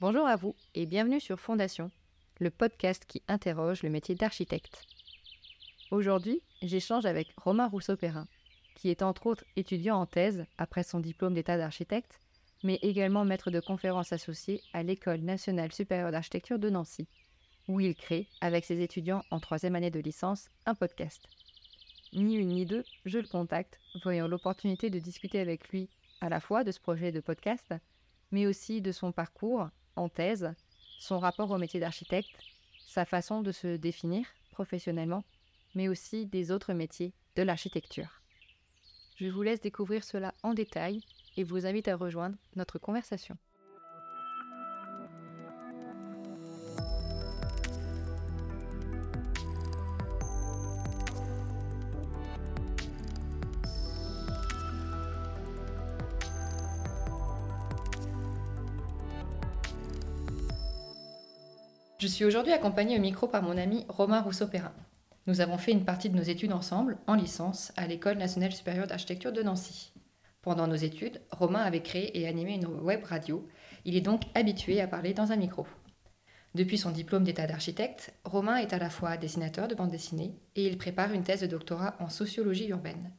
Bonjour à vous et bienvenue sur Fondation, le podcast qui interroge le métier d'architecte. Aujourd'hui, j'échange avec Romain Rousseau-Perrin, qui est entre autres étudiant en thèse après son diplôme d'état d'architecte, mais également maître de conférences associé à l'École nationale supérieure d'architecture de Nancy, où il crée, avec ses étudiants en troisième année de licence, un podcast. Ni une ni deux, je le contacte, voyant l'opportunité de discuter avec lui à la fois de ce projet de podcast, mais aussi de son parcours en thèse, son rapport au métier d'architecte, sa façon de se définir professionnellement, mais aussi des autres métiers de l'architecture. Je vous laisse découvrir cela en détail et vous invite à rejoindre notre conversation. Suis aujourd'hui accompagnée au micro par mon ami Romain Rousseau-Perrin. Nous avons fait une partie de nos études ensemble, en licence, à l'École nationale supérieure d'architecture de Nancy. Pendant nos études, Romain avait créé et animé une web radio. Il est donc habitué à parler dans un micro. Depuis son diplôme d'état d'architecte, Romain est à la fois dessinateur de bande dessinée et il prépare une thèse de doctorat en sociologie urbaine.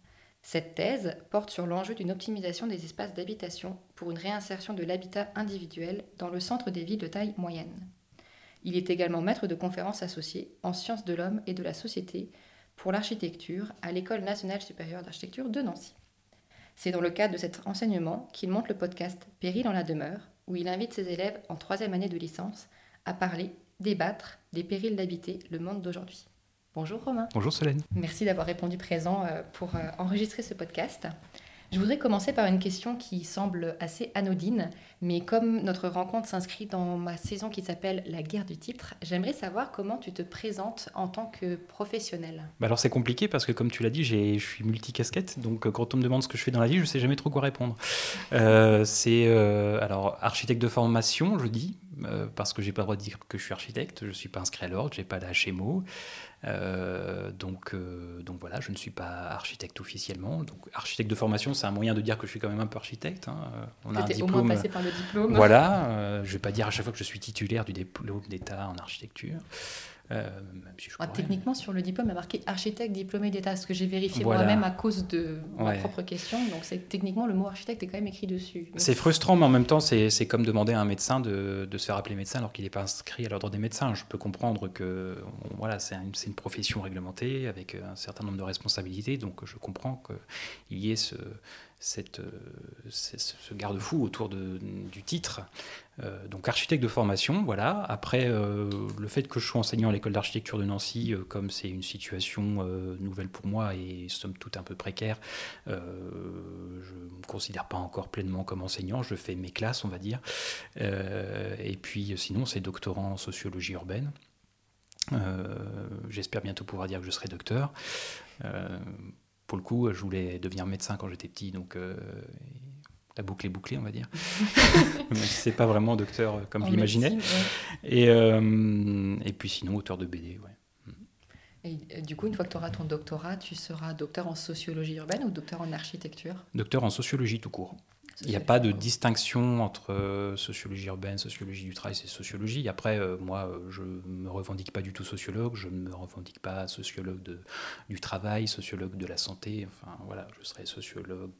Cette thèse porte sur l'enjeu d'une optimisation des espaces d'habitation pour une réinsertion de l'habitat individuel dans le centre des villes de taille moyenne. Il est également maître de conférences associées en sciences de l'homme et de la société pour l'architecture à l'École nationale supérieure d'architecture de Nancy. C'est dans le cadre de cet enseignement qu'il monte le podcast Péril en la demeure, où il invite ses élèves en troisième année de licence à parler, débattre des périls d'habiter le monde d'aujourd'hui. Bonjour Romain. Bonjour Solène. Merci d'avoir répondu présent euh, pour euh, enregistrer ce podcast. Je voudrais commencer par une question qui semble assez anodine, mais comme notre rencontre s'inscrit dans ma saison qui s'appelle La guerre du titre, j'aimerais savoir comment tu te présentes en tant que professionnel. Bah alors c'est compliqué parce que comme tu l'as dit, je suis multicasquette, donc euh, quand on me demande ce que je fais dans la vie, je ne sais jamais trop quoi répondre. Euh, c'est euh, alors architecte de formation, je dis, parce que j'ai pas le droit de dire que je suis architecte, je ne suis pas inscrit à l'ordre, j'ai pas d'HMO. Euh, donc, euh, donc voilà, je ne suis pas architecte officiellement. Donc architecte de formation, c'est un moyen de dire que je suis quand même un peu architecte. Hein. On a un diplôme. Au moins passé par le diplôme. Voilà, euh, je ne vais pas dire à chaque fois que je suis titulaire du diplôme d'État en architecture. Euh, ah, techniquement, sur le diplôme, il y a marqué architecte diplômé d'État, ce que j'ai vérifié moi-même à cause de ma propre question. Donc, c'est techniquement, le mot architecte est quand même écrit dessus. C'est frustrant, mais en même temps, c'est comme demander à un médecin de, de se faire appeler médecin alors qu'il n'est pas inscrit à l'ordre des médecins. Je peux comprendre que voilà, c'est une, profession réglementée avec un certain nombre de responsabilités, donc je comprends qu'il y ait ce, euh, ce garde-fou autour du titre. Euh, donc architecte de formation, voilà. Après, euh, le fait que je sois enseignant à l'école d'architecture de Nancy, comme c'est une situation nouvelle pour moi et somme toute un peu précaire, je ne me considère pas encore pleinement comme enseignant. Je fais mes classes, on va dire. et puis sinon, c'est doctorant en sociologie urbaine. J'espère bientôt pouvoir dire que je serai docteur pour le coup, je voulais devenir médecin quand j'étais petit, donc euh, la boucle est bouclée, on va dire. Mais c'est pas vraiment docteur euh, comme je l'imaginais. Et, euh, et puis sinon, auteur de BD, ouais. Et du coup, une fois que tu auras ton doctorat, tu seras docteur en sociologie urbaine ou docteur en architecture? Docteur en sociologie tout court. Il n'y a pas de distinction entre euh, sociologie urbaine, sociologie du travail, c'est sociologie. Après, euh, moi, euh, je ne me revendique pas du tout sociologue, je ne me revendique pas sociologue de, du travail, sociologue de la santé. Enfin, voilà, je serais sociologue.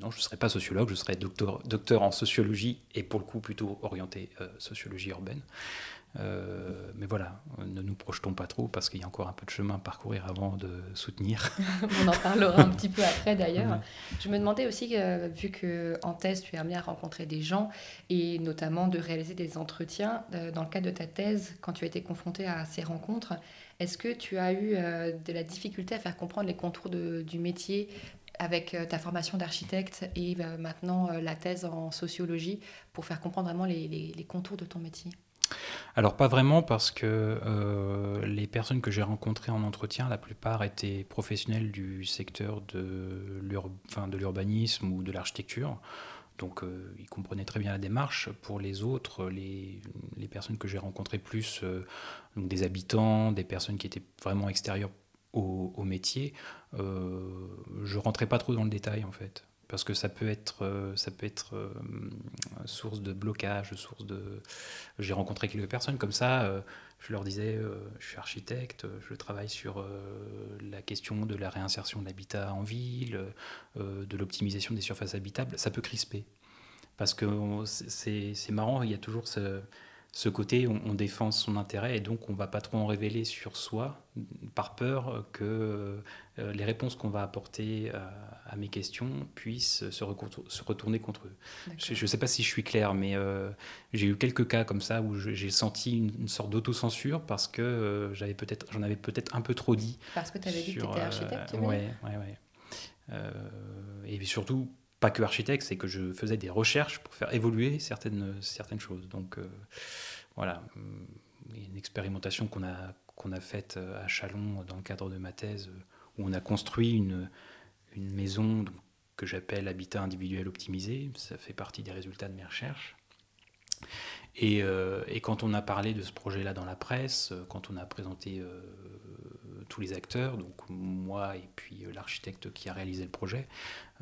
non, je ne serais pas sociologue, je serais docteur, docteur en sociologie et pour le coup plutôt orienté sociologie urbaine. Euh, mais voilà, ne nous projetons pas trop parce qu'il y a encore un peu de chemin à parcourir avant de soutenir. On en parlera un petit peu après d'ailleurs. Je me demandais aussi, euh, vu que en thèse tu es amené à rencontrer des gens et notamment de réaliser des entretiens, euh, dans le cadre de ta thèse, quand tu as été confronté à ces rencontres, est-ce que tu as eu de la difficulté à faire comprendre les contours du métier avec ta formation d'architecte et maintenant la thèse en sociologie pour faire comprendre vraiment les contours de ton métier? Alors pas vraiment parce que euh, les personnes que j'ai rencontrées en entretien, la plupart étaient professionnels du secteur de l'urbanisme ou de l'architecture. Donc euh, ils comprenaient très bien la démarche. Pour les autres, les, personnes que j'ai rencontrées plus, euh, des habitants, des personnes qui étaient vraiment extérieures au, au métier, je rentrais pas trop dans le détail en fait. Parce que ça peut être, euh, ça peut être euh, source de blocage, source de. J'ai rencontré quelques personnes comme ça. Euh, je leur disais, je suis architecte, je travaille sur la question de la réinsertion de l'habitat en ville, de l'optimisation des surfaces habitables. Ça peut crisper, parce que c'est marrant. Il y a toujours ce ce côté, on, défend son intérêt et donc on va pas trop en révéler sur soi par peur que euh, les réponses qu'on va apporter à, mes questions puissent se, retourner contre eux. Je ne sais pas si je suis clair, mais euh, j'ai eu quelques cas comme ça où j'ai senti une, sorte d'autocensure parce que euh, j'avais peut-être, j'en avais peut-être un peu trop dit. Parce que tu avais dit que tu étais architecte, Oui, oui, oui. et surtout, pas que architecte, c'est que je faisais des recherches pour faire évoluer certaines, certaines choses. Donc euh, voilà, a une expérimentation qu'on a, qu'on a faite euh, à Chalon dans le cadre de ma thèse, où on a construit une, une maison que j'appelle habitat individuel optimisé. Ça fait partie des résultats de mes recherches. Et, euh, et, quand on a parlé de ce projet-là dans la presse, quand on a présenté tous les acteurs, donc moi et puis euh, l'architecte qui a réalisé le projet.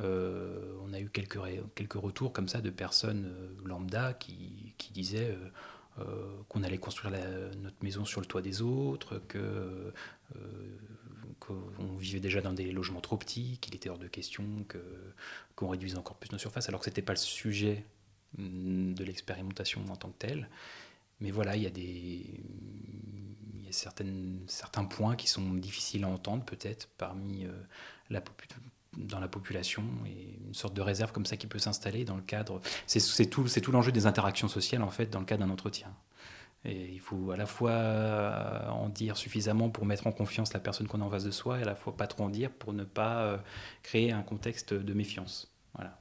Euh, on a eu quelques, quelques retours comme ça de personnes euh, lambda qui, qui disaient qu'on allait construire notre maison sur le toit des autres, que qu'on vivait déjà dans des logements trop petits, qu'il était hors de question que qu'on réduise encore plus nos surfaces, alors que c'était pas le sujet mm, de l'expérimentation en tant que telle. Mais voilà, il y a des certaines, certains points qui sont difficiles à entendre peut-être parmi euh, dans la population et une sorte de réserve comme ça qui peut s'installer dans le cadre. C'est tout, tout l'enjeu des interactions sociales en fait dans le cadre d'un entretien. Et il faut à la fois euh, en dire suffisamment pour mettre en confiance la personne qu'on a en face de soi et à la fois pas trop en dire pour ne pas euh, créer un contexte de méfiance. Voilà.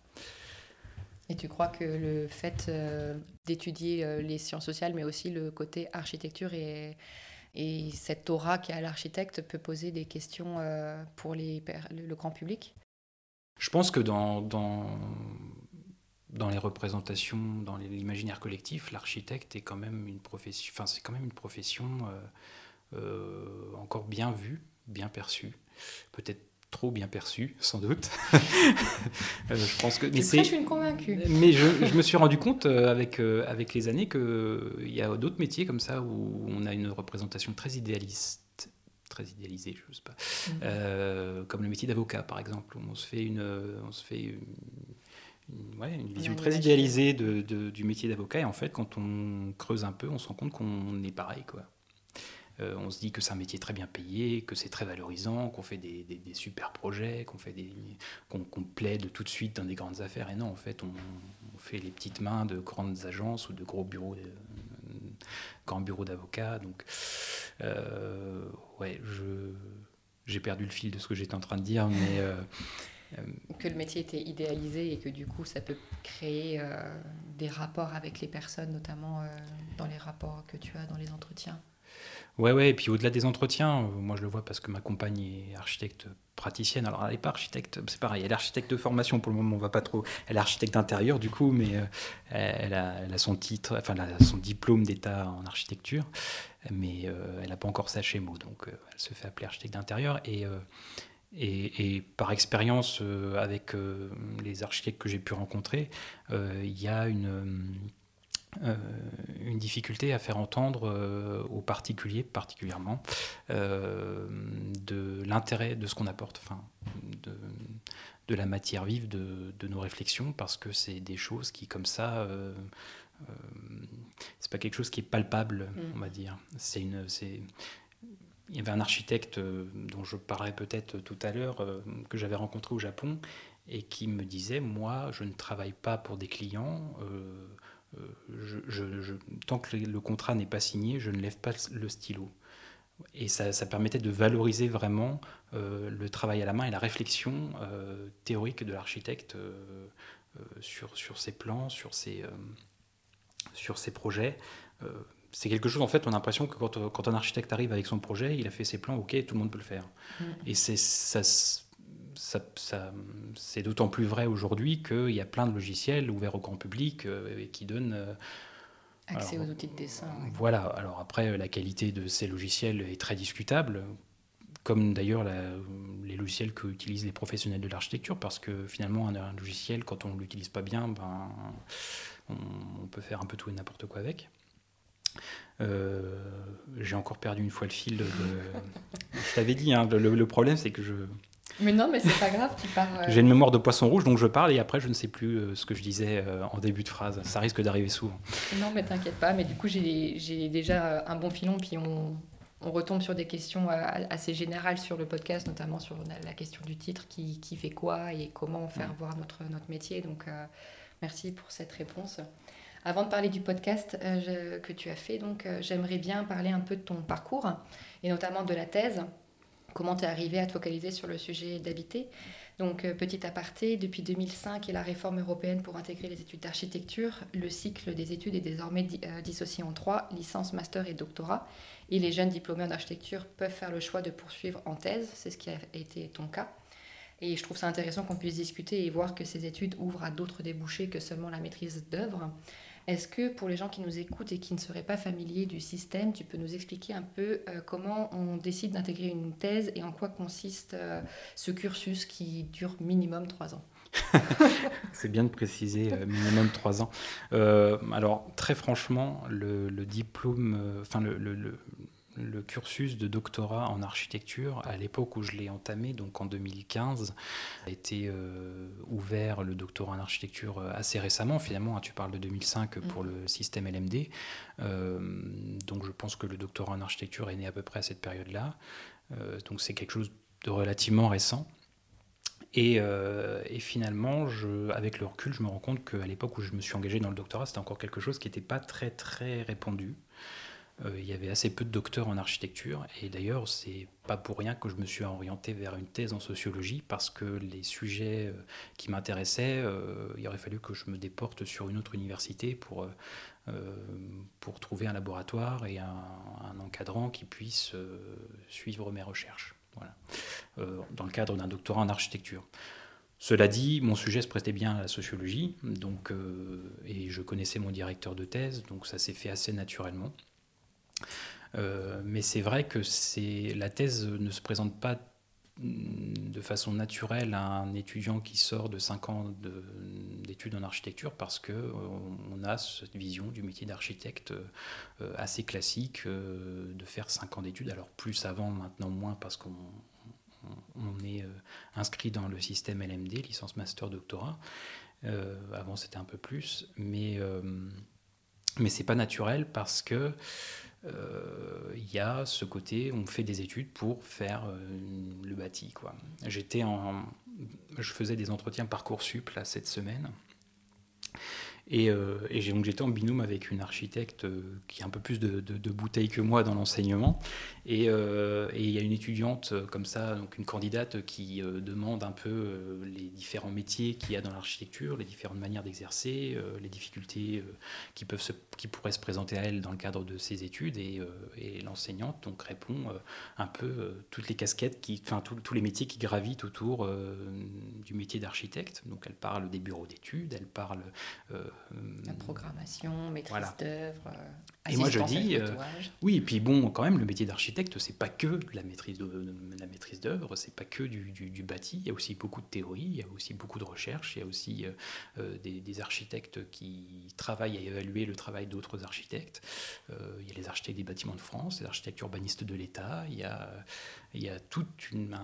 Et tu crois que le fait d'étudier les sciences sociales, mais aussi le côté architecture et et cette aura qui a l'architecte peut poser des questions euh, pour le grand public? Je pense que dans, dans, dans les représentations, dans l'imaginaire collectif, l'architecte est quand même une profession, enfin, c'est quand même une profession euh, euh, encore bien vue, bien perçue. Peut-être trop bien perçu, sans doute. Euh, je pense que. Mais je suis une convaincue. Mais je, je, me suis rendu compte euh, avec, euh, avec les années qu'il y a d'autres métiers comme ça où on a une représentation très idéaliste très idéalisée, je sais pas, mhm. comme le métier d'avocat par exemple, où on se fait une, on se fait une, ouais, une vision très idéalisée de, de, du métier d'avocat et en fait quand on creuse un peu, on se rend compte qu'on est pareil quoi. Euh, on se dit que c'est un métier très bien payé, que c'est très valorisant, qu'on fait des, super projets, qu'on fait qu'on, plaide tout de suite dans des grandes affaires. Et non, en fait, on, fait les petites mains de grandes agences ou de gros bureaux, grands bureaux d'avocats. Donc, euh, ouais, j'ai perdu le fil de ce que j'étais en train de dire, mais euh, que le métier était idéalisé et que du coup ça peut créer des rapports avec les personnes, notamment dans les rapports que tu as dans les entretiens. Ouais, ouais, et puis au-delà des entretiens, euh, moi je le vois parce que ma compagne est architecte praticienne. Alors elle n'est pas architecte, c'est pareil, elle est architecte de formation pour le moment, on va pas trop. Elle est architecte d'intérieur du coup, mais euh, elle, a, son titre, enfin elle a son diplôme d'état en architecture, mais euh, elle n'a pas encore sa chémo, donc elle se fait appeler architecte d'intérieur. Et, et, par expérience avec les architectes que j'ai pu rencontrer, il y a une euh, une difficulté à faire entendre euh, aux particuliers particulièrement euh, de l'intérêt de ce qu'on apporte, enfin, de, de, la matière vive de, de, nos réflexions, parce que c'est des choses qui, comme ça, c'est pas quelque chose qui est palpable, mm. on va dire. C'est une, c'est il y avait un architecte dont je parlais peut-être tout à l'heure, que j'avais rencontré au Japon, et qui me disait, moi, je ne travaille pas pour des clients, je, tant que le contrat n'est pas signé, je ne lève pas le stylo. Et ça, permettait de valoriser vraiment euh, le travail à la main et la réflexion euh, théorique de l'architecte euh, sur, sur ses plans, sur ses, sur ses projets. c'est quelque chose, en fait, on a l'impression que quand, quand, un architecte arrive avec son projet, il a fait ses plans, ok, tout le monde peut le faire. Mm. Et c'est ça ça, c'est d'autant plus vrai aujourd'hui qu'il y a plein de logiciels ouverts au grand public euh, et qui donnent... Euh, Accès aux outils de dessin. Voilà, alors après, la qualité de ces logiciels est très discutable. comme d'ailleurs les logiciels que utilisent les professionnels de l'architecture, parce que finalement, un, logiciel, quand on ne l'utilise pas bien, ben, on, peut faire un peu tout et n'importe quoi avec. Euh, j'ai encore perdu une fois le fil. De, je t'avais dit, hein, le, problème, c'est que je. Mais non, mais c'est pas grave, tu parles. Euh, j'ai une mémoire de poisson rouge, donc je parle et après, je ne sais plus euh, ce que je disais en début de phrase. Ça risque d'arriver souvent. Non, mais t'inquiète pas, mais du coup, j'ai déjà un bon filon, puis on, on retombe sur des questions assez générales sur le podcast, notamment sur la question du titre, qui, qui fait quoi et comment faire voir notre, notre métier. Donc, merci pour cette réponse. Avant de parler du podcast euh, que tu as fait, donc euh, j'aimerais bien parler un peu de ton parcours et notamment de la thèse. Comment tu es arrivé à te focaliser sur le sujet d'habiter donc, euh, petit aparté, depuis 2005 et la réforme européenne pour intégrer les études d'architecture, le cycle des études est désormais dissocié en trois, licence, master et doctorat. Et les jeunes diplômés en architecture peuvent faire le choix de poursuivre en thèse, c'est ce qui a été ton cas. Et je trouve ça intéressant qu'on puisse discuter et voir que ces études ouvrent à d'autres débouchés que seulement la maîtrise d'œuvre. Est-ce que pour les gens qui nous écoutent et qui ne seraient pas familiers du système, tu peux nous expliquer un peu euh, comment on décide d'intégrer une thèse et en quoi consiste euh, ce cursus qui dure minimum trois ans? C'est bien de préciser euh, minimum trois ans. alors très franchement, le, diplôme, enfin le, le cursus de doctorat en architecture, à l'époque où je l'ai entamé, donc en 2015, a été euh, ouvert le doctorat en architecture euh, assez récemment. Finalement, hein, tu parles de 2005 pour mm. le système LMD. Euh, donc je pense que le doctorat en architecture est né à peu près à cette période-là. donc c'est quelque chose de relativement récent. Et, et, finalement, je, avec le recul, je me rends compte qu'à l'époque où je me suis engagé dans le doctorat, c'était encore quelque chose qui n'était pas très très répandu. Euh, il y avait assez peu de docteurs en architecture. Et d'ailleurs, c'est pas pour rien que je me suis orienté vers une thèse en sociologie, parce que les sujets euh, qui m'intéressaient, euh, il aurait fallu que je me déporte sur une autre université pour, trouver un laboratoire et un, encadrant qui puisse suivre mes recherches. Voilà. dans le cadre d'un doctorat en architecture. Cela dit, mon sujet se prêtait bien à la sociologie, et je connaissais mon directeur de thèse, donc ça s'est fait assez naturellement. Euh, mais c'est vrai que la thèse ne se présente pas de façon naturelle à un étudiant qui sort de 5 ans d'études en architecture parce qu'on euh, a cette vision du métier d'architecte euh, assez classique de faire 5 ans d'études. Alors plus avant, maintenant moins parce qu'on est inscrit dans le système LMD, licence master doctorat. avant c'était un peu plus, mais, mais c'est pas naturel parce que il euh, y a ce côté, on fait des études pour faire euh, le bâti. Quoi. J'étais en, je faisais des entretiens Parcoursup là, cette semaine. Et, euh, et j'étais en binôme avec une architecte euh, qui a un peu plus de, de, bouteilles que moi dans l'enseignement. Euh, et il y a une étudiante comme ça, donc une candidate qui demande un peu les différents métiers qu'il y a dans l'architecture, les différentes manières d'exercer, les difficultés qui, peuvent se, qui pourraient se présenter à elle dans le cadre de ses études. Et l'enseignante donc répond un peu toutes les casquettes, qui, enfin tous les métiers qui gravitent autour du métier d'architecte. Donc elle parle des bureaux d'études, elle parle la programmation, maîtrise d'œuvre. Euh, et moi je dis, euh, oui, et puis bon, quand même, le métier d'architecte, c'est pas que la maîtrise de, la maîtrise d'œuvre, c'est pas que du, du, bâti. Il y a aussi beaucoup de théorie, il y a aussi beaucoup de recherche, il y a aussi euh, des, architectes qui travaillent à évaluer le travail d'autres architectes. il y a les architectes des bâtiments de France, les architectes urbanistes de l'État. Il y a il y a toute une,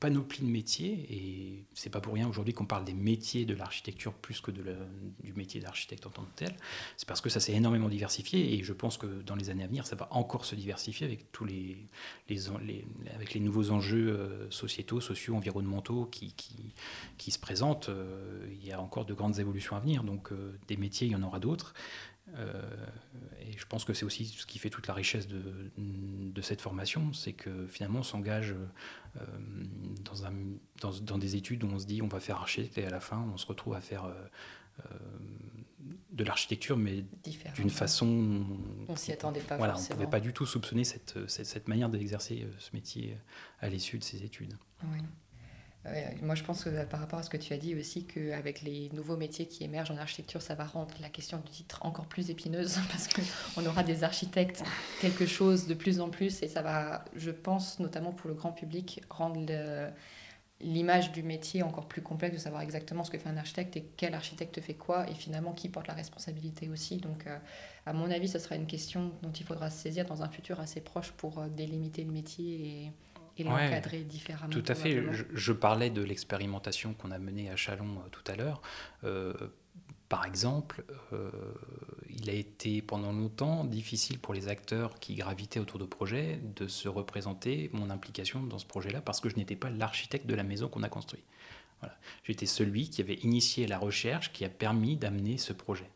panoplie de métiers et c'est pas pour rien aujourd'hui qu'on parle des métiers de l'architecture plus que de du métier d'architecte en tant que tel. C'est parce que ça s'est énormément diversifié et je pense que dans les années à venir, ça va encore se diversifier avec tous les, les, avec les nouveaux enjeux euh, sociétaux, sociaux, environnementaux qui, qui, se présentent. Euh, il y a encore de grandes évolutions à venir, donc euh, des métiers, il y en aura d'autres. Et je pense que c'est aussi ce qui fait toute la richesse de, de cette formation, c'est que finalement on s'engage dans, un, dans, des études où on se dit on va faire architecte et à la fin on se retrouve à faire de l'architecture, mais d'une façon... On s'y attendait pas voilà, On ne pouvait pas du tout soupçonner cette, cette, cette manière d'exercer ce métier à l'issue de ces études. Oui. moi, je pense que par rapport à ce que tu as dit aussi, qu'avec les nouveaux métiers qui émergent en architecture, ça va rendre la question du titre encore plus épineuse parce qu'on aura des architectes, quelque chose de plus en plus, et ça va, je pense, notamment pour le grand public, rendre l'image du métier encore plus complexe, de savoir exactement ce que fait un architecte et quel architecte fait quoi, et finalement qui porte la responsabilité aussi. Donc, euh, à mon avis, ce sera une question dont il faudra se saisir dans un futur assez proche pour euh, délimiter le métier et et l'encadrer différemment. Tout à fait. Je, parlais de l'expérimentation qu'on a menée à Chalon euh, tout à l'heure. Par exemple, euh, il a été pendant longtemps difficile pour les acteurs qui gravitaient autour de projets de se représenter mon implication dans ce projet-là parce que je n'étais pas l'architecte de la maison qu'on a construit. Voilà. J'étais celui qui avait initié la recherche qui a permis d'amener ce projet.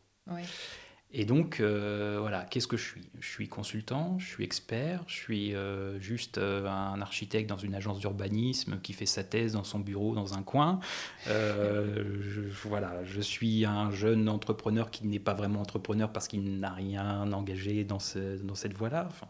Et donc, euh, voilà, qu'est-ce que je suis? Je suis consultant, je suis expert, je suis euh, juste euh, un architecte dans une agence d'urbanisme qui fait sa thèse dans son bureau dans un coin. Je, voilà, je suis un jeune entrepreneur qui n'est pas vraiment entrepreneur parce qu'il n'a rien engagé dans, ce, dans cette voie-là. Enfin,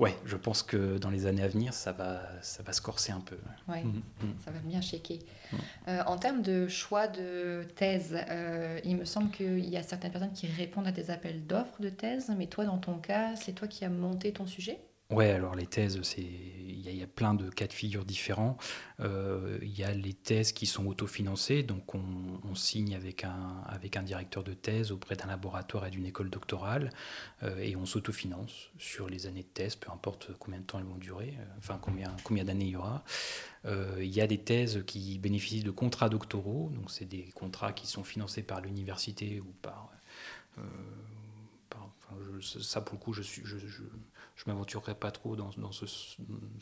Ouais, je pense que dans les années à venir, ça va, ça va se corser un peu. Oui, mm, mm. ça va bien shaker. Mm. Euh, en termes de choix de thèse, euh, il me semble qu'il y a certaines personnes qui répondent à des appels d'offres de thèse, mais toi, dans ton cas, c'est toi qui as monté ton sujet? Ouais, alors les thèses, c'est il y, a plein de cas de figure différents. Euh, il y a les thèses qui sont autofinancées, donc on, signe avec un, avec un directeur de thèse auprès d'un laboratoire et d'une école doctorale, euh, et on s'autofinance sur les années de thèse, peu importe combien de temps elles vont durer, euh, enfin combien, combien d'années il y aura. il y a des thèses qui bénéficient de contrats doctoraux, donc c'est des contrats qui sont financés par l'université ou par... ça pour le coup, je suis... je, m'aventurerai pas trop dans, dans, ce,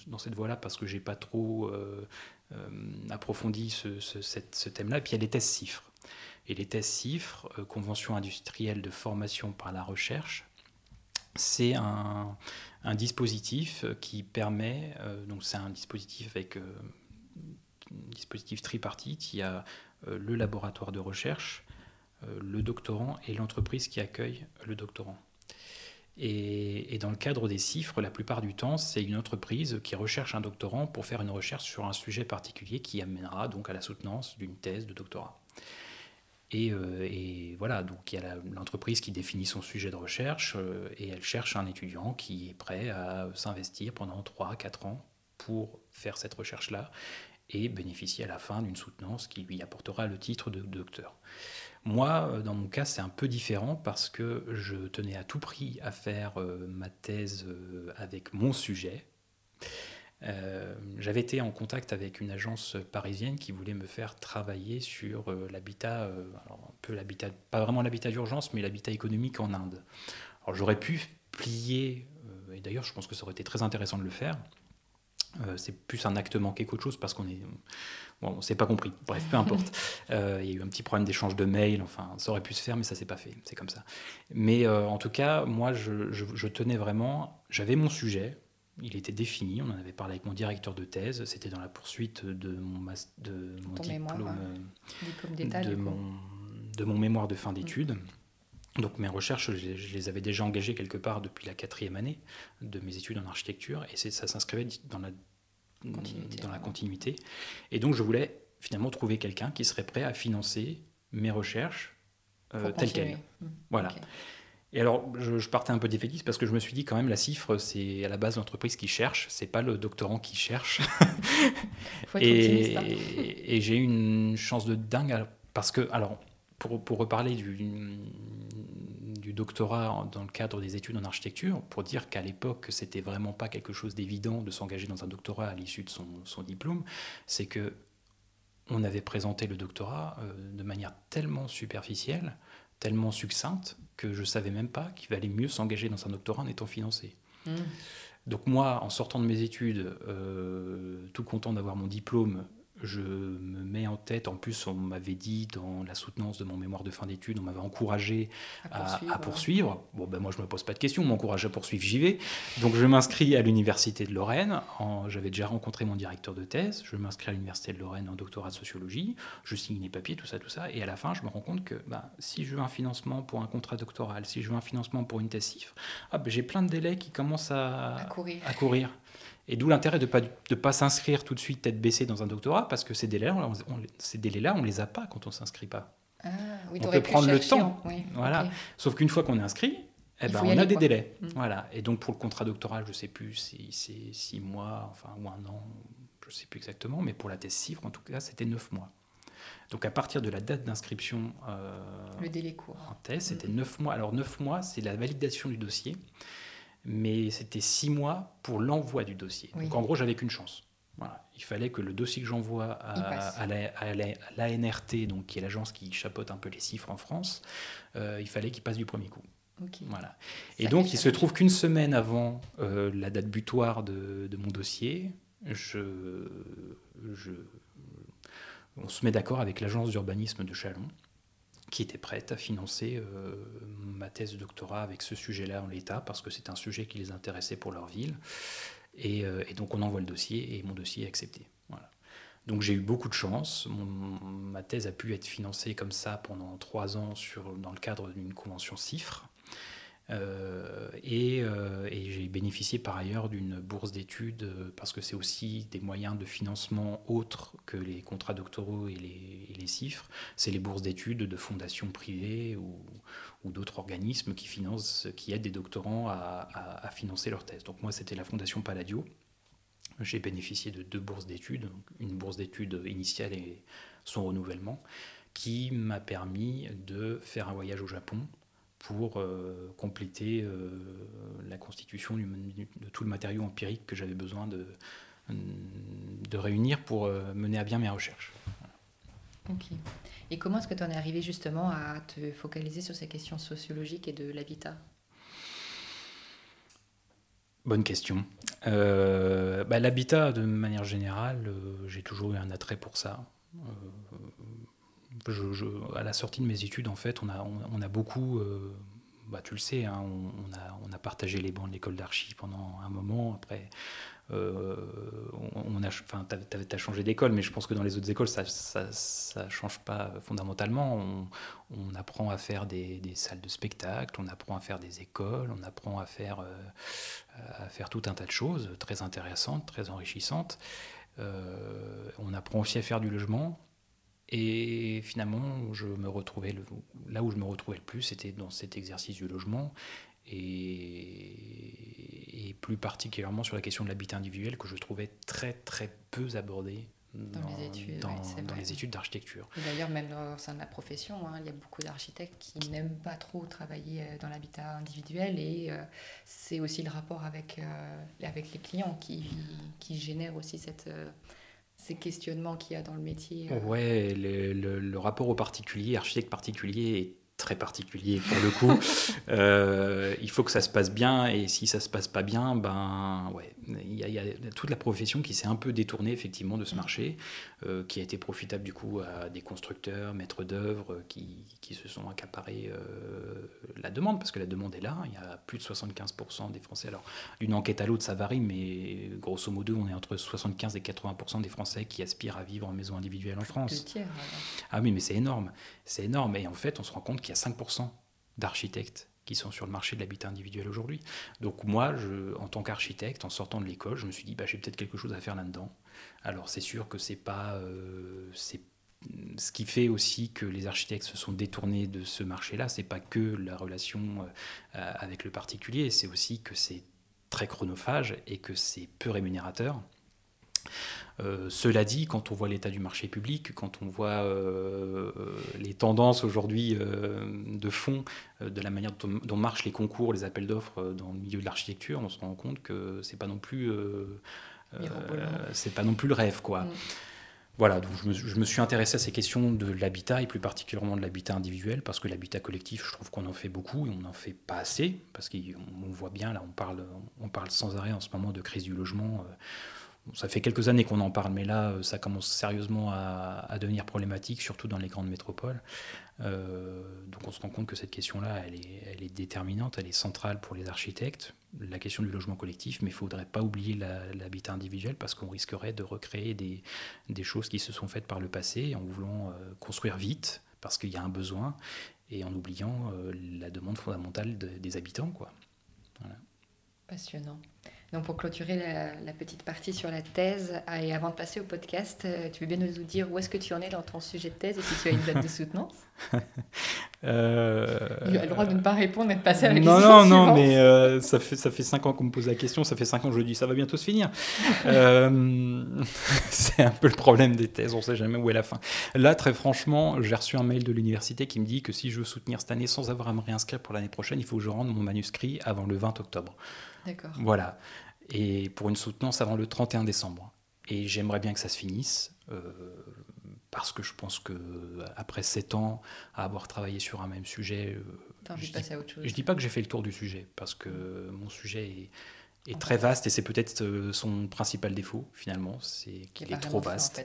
dans cette voie-là parce que j'ai pas trop euh, euh, approfondi ce, thème-là. Et puis il y a les tests CIFRE. Et les tests CIFRE, euh, Convention industrielle de formation par la recherche, c'est un, un, dispositif qui permet, donc c'est un dispositif avec un dispositif tripartite, il y a le laboratoire de recherche, le doctorant et l'entreprise qui accueille le doctorant. Et, dans le cadre des CIFRES, la plupart du temps, c'est une entreprise qui recherche un doctorant pour faire une recherche sur un sujet particulier qui amènera donc à la soutenance d'une thèse de doctorat. Et, euh, voilà, donc il y a l'entreprise qui définit son sujet de recherche euh, et elle cherche un étudiant qui est prêt à s'investir pendant 3-4 ans pour faire cette recherche-là et bénéficier à la fin d'une soutenance qui lui apportera le titre de docteur. Moi, euh, dans mon cas, c'est un peu différent parce que je tenais à tout prix à faire euh, ma thèse euh, avec mon sujet. J'avais été en contact avec une agence parisienne qui voulait me faire travailler sur l'habitat, un peu l'habitat, pas vraiment l'habitat d'urgence, mais l'habitat économique en Inde. Alors j'aurais pu plier, et d'ailleurs je pense que ça aurait été très intéressant de le faire, euh, c'est plus un acte manqué qu'autre chose parce qu'on est bon, on s'est pas compris. Bref, peu importe. Euh, il y a eu un petit problème d'échange de mails. Enfin, ça aurait pu se faire, mais ça s'est pas fait. C'est comme ça. Mais euh, en tout cas, moi, je, tenais vraiment. J'avais mon sujet. Il était défini. On en avait parlé avec mon directeur de thèse. C'était dans la poursuite de mon, de mon diplôme, de, mon, de mon mémoire de fin d'études. Donc mes recherches, je les, avais déjà engagées quelque part depuis la quatrième année de mes études en architecture, et ça s'inscrivait dans la continuité, dans la continuité. Et donc je voulais finalement trouver quelqu'un qui serait prêt à financer mes recherches euh, telles quelles. Mmh. Voilà. Et alors, je, partais un peu défaitiste parce que je me suis dit quand même la cifre, c'est à la base l'entreprise qui cherche, c'est pas le doctorant qui cherche. Faut être et, hein. et, et j'ai eu une chance de dingue parce que, alors, pour, pour reparler du, du doctorat dans le cadre des études en architecture pour dire qu'à l'époque, c'était vraiment pas quelque chose d'évident de s'engager dans un doctorat à l'issue de son, son diplôme, c'est que on avait présenté le doctorat euh, de manière tellement superficielle, tellement succincte, que je savais même pas qu'il valait mieux s'engager dans un doctorat en étant financé. Mmh. Donc moi, en sortant de mes études, euh, tout content d'avoir mon diplôme, je me mets en tête, en plus on m'avait dit dans la soutenance de mon mémoire de fin d'études, on m'avait encouragé à poursuivre. Bon ben moi je me pose pas de questions, on m'encourage à poursuivre, j'y vais. Donc je m'inscris à l'université de Lorraine, j'avais déjà rencontré mon directeur de thèse, je m'inscris à l'université de Lorraine en doctorat de sociologie, je signe les papiers, tout ça, tout ça, et à la fin je me rends compte que bah, si je veux un financement pour un contrat doctoral, si je veux un financement pour une thèse CIFRE, ah, ben, j'ai plein de délais qui commencent à, courir. À courir. Et d'où l'intérêt de ne pas, de pas s'inscrire tout de suite tête baissée dans un doctorat, parce que ces délais-là, on, ces délais-là, on les a pas quand on s'inscrit pas. Ah, oui, on peut prendre le temps. oui, Voilà. Sauf qu'une fois qu'on est inscrit, eh ben, on a des quoi. délais. Mm. Voilà. Et donc pour le contrat doctoral, je sais plus si c'est six mois, enfin ou un an, je sais plus exactement, mais pour la thèse CIFRE, en tout cas, c'était neuf mois. Donc à partir de la date d'inscription euh, Le délai court. en thèse, c'était Mm. neuf mois. Alors neuf mois, c'est la validation du dossier, mais c'était six mois pour l'envoi du dossier. Oui. Donc en gros, j'avais qu'une chance. Voilà. Il fallait que le dossier que j'envoie à, à la- l'ANRT, donc qui est l'agence qui chapeaute un peu les chiffres en France, euh, il fallait qu'il passe du premier coup. Voilà. Et donc, il se trouve qu'une semaine avant euh, la date butoir de, de mon dossier, je, je- on se met d'accord avec l'agence d'urbanisme de Chalon, qui était prête à financer euh, ma thèse de doctorat avec ce sujet-là en l'état, parce que c'est un sujet qui les intéressait pour leur ville. Et, euh, donc, on envoie le dossier, et mon dossier est accepté. Donc j'ai eu beaucoup de chance. Ma thèse a pu être financée comme ça pendant trois ans dans le cadre d'une convention CIFRE. Euh, et euh, et j'ai bénéficié par ailleurs d'une bourse d'études euh, parce que c'est aussi des moyens de financement autres que les contrats doctoraux et les, et les CIFRE. C'est les bourses d'études de fondations privées ou, d'autres organismes qui financent, qui aident des doctorants à, à- financer leur thèse. Donc moi c'était la fondation Palladio. J'ai bénéficié de deux bourses d'études, une bourse d'études initiale et son renouvellement, qui m'a permis de faire un voyage au Japon pour euh, compléter euh, la constitution du- de tout le matériau empirique que j'avais besoin de, de réunir pour euh, mener à bien mes recherches. Ok. Et comment est-ce que tu en es arrivé justement à te focaliser sur ces questions sociologiques et de l'habitat? Bonne question. Bah, L'habitat, de manière générale, j'ai toujours eu un attrait pour ça. À la sortie de mes études, en fait, on a, on, a beaucoup, euh, bah, tu le sais, hein, on, a, on a partagé les bancs de l'école d'archi pendant un moment. Après, euh, on, a, enfin, t'as, t'as changé d'école, mais je pense que dans les autres écoles, ça, ça, ça change pas fondamentalement. On, apprend à faire des, des salles de spectacle, on apprend à faire des écoles, on apprend à faire euh, à faire tout un tas de choses très intéressantes, très enrichissantes. Euh, on apprend aussi à faire du logement. Et finalement, je me retrouvais le- là où je me retrouvais le plus, c'était dans cet exercice du logement et, et plus particulièrement sur la question de l'habitat individuel que je trouvais très très peu abordé Dans les études, dans- ouais, c'est dans vrai. les études d'architecture. D'ailleurs, même au sein de la profession, hein, il y a beaucoup d'architectes qui n'aiment pas trop travailler euh, dans l'habitat individuel et euh, c'est aussi le rapport avec, euh, avec les clients qui, qui génère aussi cette, euh, ces questionnements qu'il y a dans le métier. euh. Ouais, le, le- le rapport au particulier, architecte particulier, est très particulier pour le coup. Euh, il faut que ça se passe bien, et si ça se passe pas bien, ben ouais, il y, a- il y a toute la profession qui s'est un peu détournée effectivement de ce Mm. marché, euh, qui a été profitable du coup à des constructeurs, maîtres d'œuvre, qui, qui se sont accaparés euh, la demande, parce que la demande est là. Il y a plus de 75% des Français. Alors, d'une enquête à l'autre, ça varie, mais grosso modo, on est entre 75 et 80% des Français qui aspirent à vivre en maison individuelle en France. Tiers. Ah oui, mais c'est énorme. C'est énorme. Et en fait, on se rend compte qu'il y a 5% d'architectes qui sont sur le marché de l'habitat individuel aujourd'hui. Donc moi, en tant qu'architecte, en sortant de l'école, je me suis dit, bah, j'ai peut-être quelque chose à faire là-dedans. Alors c'est sûr que c'est pas... euh, ce qui fait aussi que les architectes se sont détournés de ce marché-là, c'est pas que la relation euh, avec le particulier, c'est aussi que c'est très chronophage et que c'est peu rémunérateur. Euh, cela dit, quand on voit l'état du marché public, quand on voit euh, les tendances aujourd'hui euh, de fond, euh, de la manière dont, dont, marchent les concours, les appels d'offres euh, dans le milieu de l'architecture, on se rend compte que c'est pas non plus, euh, c'est pas non plus le rêve, quoi. Mm. Voilà, donc je me, je me, suis intéressé à ces questions de l'habitat et plus particulièrement de l'habitat individuel parce que l'habitat collectif, je trouve qu'on en fait beaucoup et on n'en fait pas assez parce qu'on voit bien là, on parle, on parle sans arrêt en ce moment de crise du logement. Ça fait quelques années qu'on en parle, mais là, ça commence sérieusement à, devenir problématique, surtout dans les grandes métropoles. Euh, donc on se rend compte que cette question-là, elle est, déterminante, elle est centrale pour les architectes, la question du logement collectif, mais il ne faudrait pas oublier l'habitat individuel parce qu'on risquerait de recréer des, choses qui se sont faites par le passé en voulant euh, construire vite parce qu'il y a un besoin et en oubliant euh, la demande fondamentale de, des habitants. Quoi. Passionnant. Donc pour clôturer la, petite partie sur la thèse, ah, et avant de passer au podcast, euh, tu veux bien nous dire où est-ce que tu en es dans ton sujet de thèse et si tu as une date de soutenance? Euh... Il a le droit de ne pas répondre et de passer à la non, question Non, non, non, mais euh, ça, fait, ça fait 5 ans qu'on me pose la question, ça fait 5 ans que je dis ça va bientôt se finir. Euh, c'est un peu le problème des thèses, on ne sait jamais où est la fin. Là, très franchement, j'ai reçu un mail de l'université qui me dit que si je veux soutenir cette année sans avoir à me réinscrire pour l'année prochaine, il faut que je rende mon manuscrit avant le 20 octobre. D'accord. Voilà et pour une soutenance avant le 31 décembre. Et j'aimerais bien que ça se finisse, euh, parce que je pense que après 7 ans à avoir travaillé sur un même sujet, euh, je, dis, à autre chose. je dis pas que j'ai fait le tour du sujet, parce que mon sujet est, très vaste et c'est peut-être euh, son principal défaut finalement, c'est qu'il est trop vaste.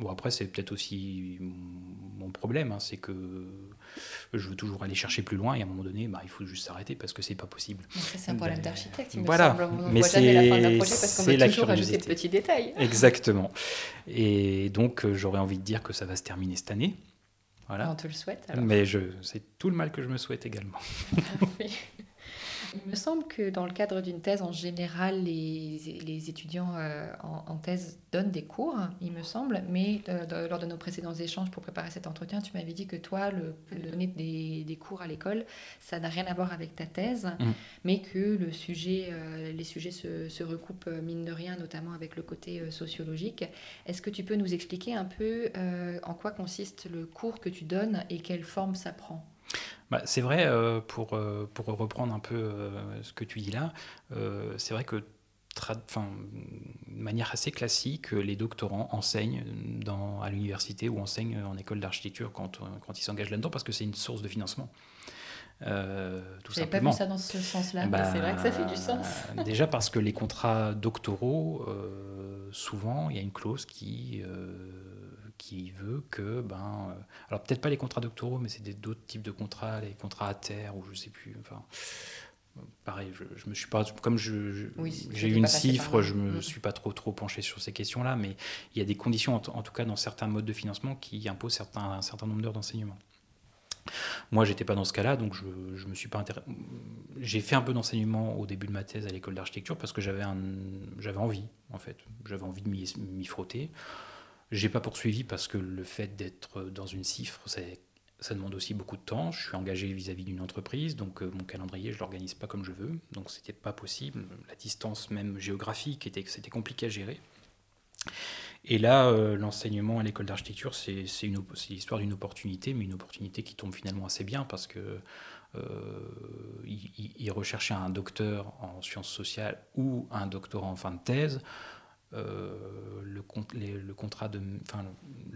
Bon, après, c'est peut-être aussi mon problème, hein, c'est que je veux toujours aller chercher plus loin et à un moment donné, bah, il faut juste s'arrêter parce que c'est pas possible. c'est un problème ben, d'architecte, il voilà. me semble. On mais c'est la fin d'un projet parce qu'on veut toujours de petits détails. Exactement. Et donc, euh, j'aurais envie de dire que ça va se terminer cette année. Voilà. On te le souhaite. Alors. Mais c'est tout le mal que je me souhaite également. Il me semble que dans le cadre d'une thèse, en général, les, les étudiants euh, en, thèse donnent des cours, il me semble, mais euh, lors de nos précédents échanges pour préparer cet entretien, tu m'avais dit que toi, le, donner des, des, cours à l'école, ça n'a rien à voir avec ta thèse, mm. mais que le sujet, euh, les sujets se, se, recoupent mine de rien, notamment avec le côté sociologique. Est-ce que tu peux nous expliquer un peu en quoi consiste le cours que tu donnes et quelle forme ça prend? Bah, c'est vrai, euh, pour, euh, pour reprendre un peu euh, ce que tu dis là, c'est vrai que de manière assez classique, les doctorants enseignent dans, à l'université ou enseignent en école d'architecture quand, quand ils s'engagent là-dedans parce que c'est une source de financement. Euh, tout pas vu ça dans ce sens-là, mais c'est vrai que ça fait du sens. déjà parce que les contrats doctoraux, souvent, il y a une clause qui qui veut que, ben, euh, alors peut-être pas les contrats doctoraux, mais c'est d'autres types de contrats, les contrats à terre ou je sais plus. Enfin, pareil, je, je me suis pas, comme je, j'ai eu une cifre, je me mm. suis pas trop trop penché sur ces questions-là, mais il y a des conditions, en, tout cas dans certains modes de financement, qui imposent certains, un certain nombre d'heures d'enseignement. Moi, j'étais pas dans ce cas-là, donc je, je me suis pas intéressé. J'ai fait un peu d'enseignement au début de ma thèse à l'école d'architecture parce que j'avais un... j'avais envie, en fait, j'avais envie de m'y frotter. J'ai pas poursuivi parce que le fait d'être dans une cifre, ça demande aussi beaucoup de temps. Je suis engagé vis-à-vis d'une entreprise, donc euh, mon calendrier, je l'organise pas comme je veux, donc c'était pas possible. La distance même géographique était, c'était compliqué à gérer. Et là, euh, l'enseignement à l'école d'architecture, c'est, l'histoire d'une opportunité, mais une opportunité qui tombe finalement assez bien parce que euh, il, recherchait un docteur en sciences sociales ou un doctorant en fin de thèse. Euh, le,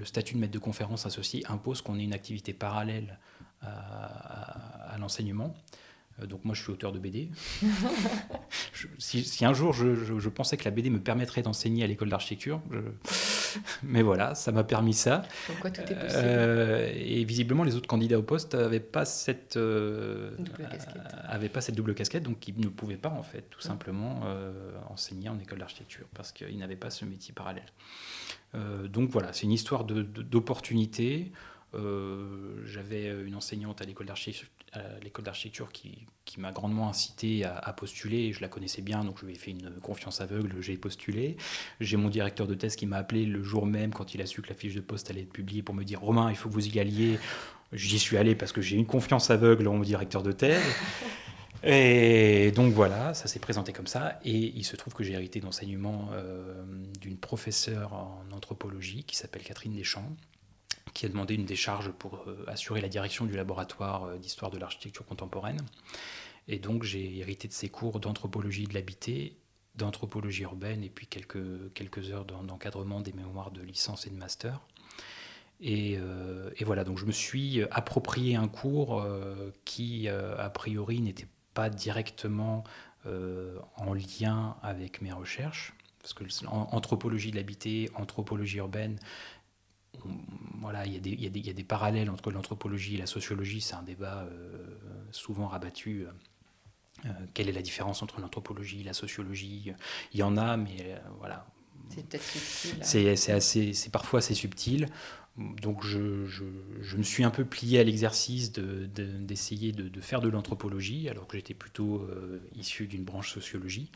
statut de maître de conférence associé impose qu'on ait une activité parallèle à l'enseignement. Euh, donc moi je suis auteur de BD. si, un jour je, pensais que la BD me permettrait d'enseigner à l'école d'architecture, mais voilà, ça m'a permis ça. tout est possible. Euh, et visiblement les autres candidats au poste n'avaient pas cette euh, double avaient pas cette double casquette, donc ils ne pouvaient pas en fait tout simplement enseigner en école d'architecture parce qu'ils n'avaient pas ce métier parallèle. donc voilà, c'est une histoire d'opportunité. J'avais une enseignante à l'école d'architecture l'école d'architecture qui, qui m'a grandement incité à, postuler. Je la connaissais bien, donc je lui ai fait une confiance aveugle, j'ai postulé. J'ai mon directeur de thèse qui m'a appelé le jour même quand il a su que la fiche de poste allait être publiée pour me dire Romain, il faut que vous y alliez. J'y suis allé parce que j'ai une confiance aveugle en mon directeur de thèse. Et donc voilà, ça s'est présenté comme ça. Et il se trouve que j'ai hérité d'enseignement euh, d'une professeure en anthropologie qui s'appelle Catherine Deschamps, qui a demandé une décharge pour euh, assurer la direction du laboratoire euh, d'histoire de l'architecture contemporaine. Et donc j'ai hérité de ses cours d'anthropologie de l'habité, d'anthropologie urbaine et puis quelques, quelques heures d'encadrement des mémoires de licence et de master. Et, euh, et, voilà, donc je me suis approprié un cours qui, a priori, n'était pas directement en lien avec mes recherches, parce que anthropologie de l'habité, anthropologie urbaine, voilà, il y, y, a des parallèles entre l'anthropologie et la sociologie. C'est un débat euh, souvent rabattu. Euh, quelle est la différence entre l'anthropologie et la sociologie? Il y en a, mais euh, voilà. c'est peut-être subtil. Assez, c'est parfois assez subtil. Donc je, me suis un peu plié à l'exercice d'essayer de, faire de l'anthropologie, alors que j'étais plutôt euh, issu d'une branche sociologie.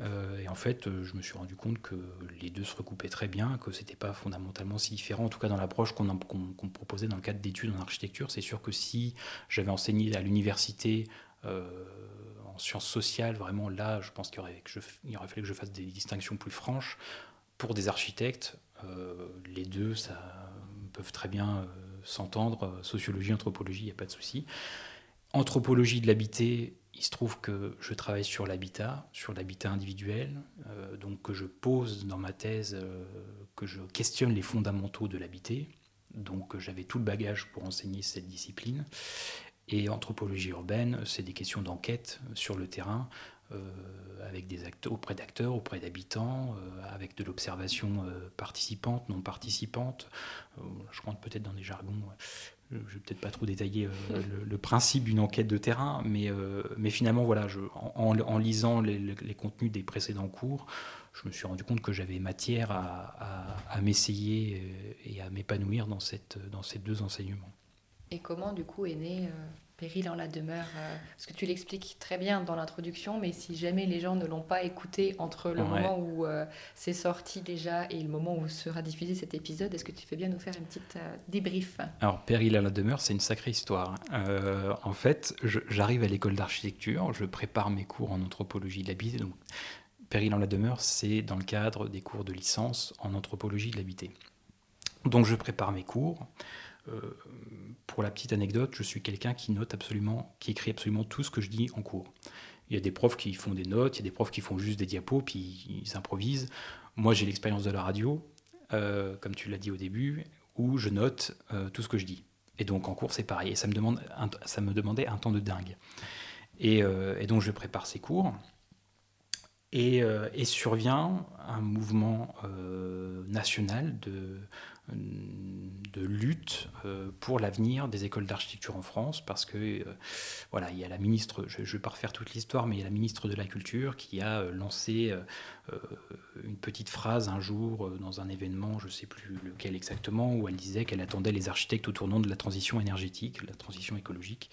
Euh, et en fait, euh, je me suis rendu compte que les deux se recoupaient très bien, que c'était pas fondamentalement si différent, en tout cas dans l'approche qu'on qu proposait dans le cadre d'études en architecture. C'est sûr que si j'avais enseigné à l'université en sciences sociales, vraiment là, je pense qu'il aurait fallu que je fasse des distinctions plus franches. Pour des architectes, les deux, ça peuvent très bien euh, s'entendre. Sociologie, anthropologie, il n'y a pas de souci. Anthropologie de l'habité, il se trouve que je travaille sur l'habitat, sur l'habitat individuel, euh, donc que je pose dans ma thèse, euh, que je questionne les fondamentaux de l'habité. Donc j'avais tout le bagage pour enseigner cette discipline. Et anthropologie urbaine, c'est des questions d'enquête sur le terrain, euh, avec des acteurs, auprès d'acteurs, auprès d'habitants, euh, avec de l'observation euh, participante, non participante. je rentre peut-être dans des jargons je ne vais peut-être pas trop détailler le, principe d'une enquête de terrain, mais, mais finalement, voilà, je, en, en, lisant les, les, contenus des précédents cours, je me suis rendu compte que j'avais matière à, à, à m'essayer et à m'épanouir dans, cette, dans ces deux enseignements. Et comment, du coup, est né péril en la demeure euh, Parce que tu l'expliques très bien dans l'introduction, mais si jamais les gens ne l'ont pas écouté entre le moment où euh, c'est sorti déjà et le moment où sera diffusé cet épisode, est-ce que tu fais bien nous faire une petite euh, débrief? Alors, Péril à la demeure, c'est une sacrée histoire. en fait, j'arrive à l'école d'architecture, je prépare mes cours en anthropologie de l'habité. Donc, Péril en la demeure, c'est dans le cadre des cours de licence en anthropologie de l'habité. Donc, je prépare mes cours. Euh, pour la petite anecdote, je suis quelqu'un qui note absolument, qui écrit absolument tout ce que je dis en cours. Il y a des profs qui font des notes, il y a des profs qui font juste des diapos, puis ils improvisent. Moi, j'ai l'expérience de la radio, euh, comme tu l'as dit au début, où je note euh, tout ce que je dis. Et donc en cours, c'est pareil. Et ça me, demande ça me demandait un temps de dingue. Et, donc je prépare ces cours. Et survient un mouvement national de, de lutte euh, pour l'avenir des écoles d'architecture en France, parce que euh, voilà, il y a la ministre, je ne vais pas refaire toute l'histoire, mais il y a la ministre de la Culture qui a euh, lancé une petite phrase un jour dans un événement, je ne sais plus lequel exactement, où elle disait qu'elle attendait les architectes au tournant de la transition énergétique, la transition écologique.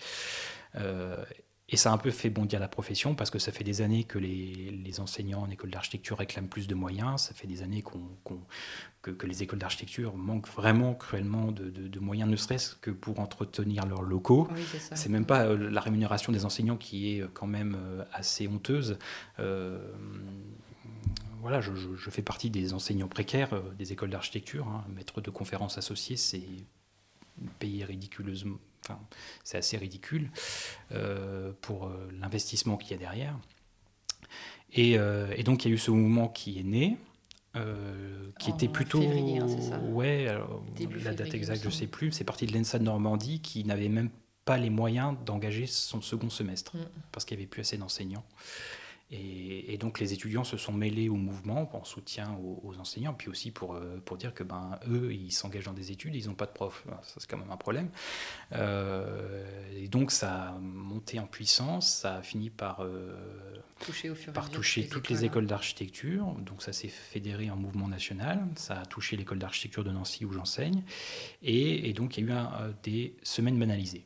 Et ça a un peu fait bondir la profession parce que ça fait des années que les, les enseignants en école d'architecture réclament plus de moyens. Ça fait des années qu'on, que, que, les écoles d'architecture manquent vraiment cruellement de, de, de moyens, ne serait-ce que pour entretenir leurs locaux. Oui, c'est, c'est même pas euh, la rémunération des enseignants qui est euh, quand même euh, assez honteuse. Euh, voilà, je, je, je, fais partie des enseignants précaires des écoles d'architecture. Hein. Maître de conférences associé, c'est payé ridiculeusement Enfin, c'est assez ridicule euh, pour euh, l'investissement qu'il y a derrière. Et, euh, et, donc il y a eu ce mouvement qui est né, euh, qui en était plutôt... Février, hein, c'est ça ouais, alors, la date exacte, je sais plus. C'est parti de l'ENSA de Normandie qui n'avait même pas les moyens d'engager son second semestre Mm. parce qu'il n'y avait plus assez d'enseignants. Et, et, donc les étudiants se sont mêlés au mouvement en soutien aux, aux enseignants, puis aussi pour, euh, pour dire que ben, eux, ils s'engagent dans des études, ils n'ont pas de prof. Ça, c'est quand même un problème. Euh, et donc ça a monté en puissance, ça a fini par, euh, toucher, au fur et par toucher toutes les les écoles, d'architecture. Donc ça s'est fédéré en mouvement national, ça a touché l'école d'architecture de Nancy où j'enseigne. Et, et, donc il y a eu un, des semaines banalisées.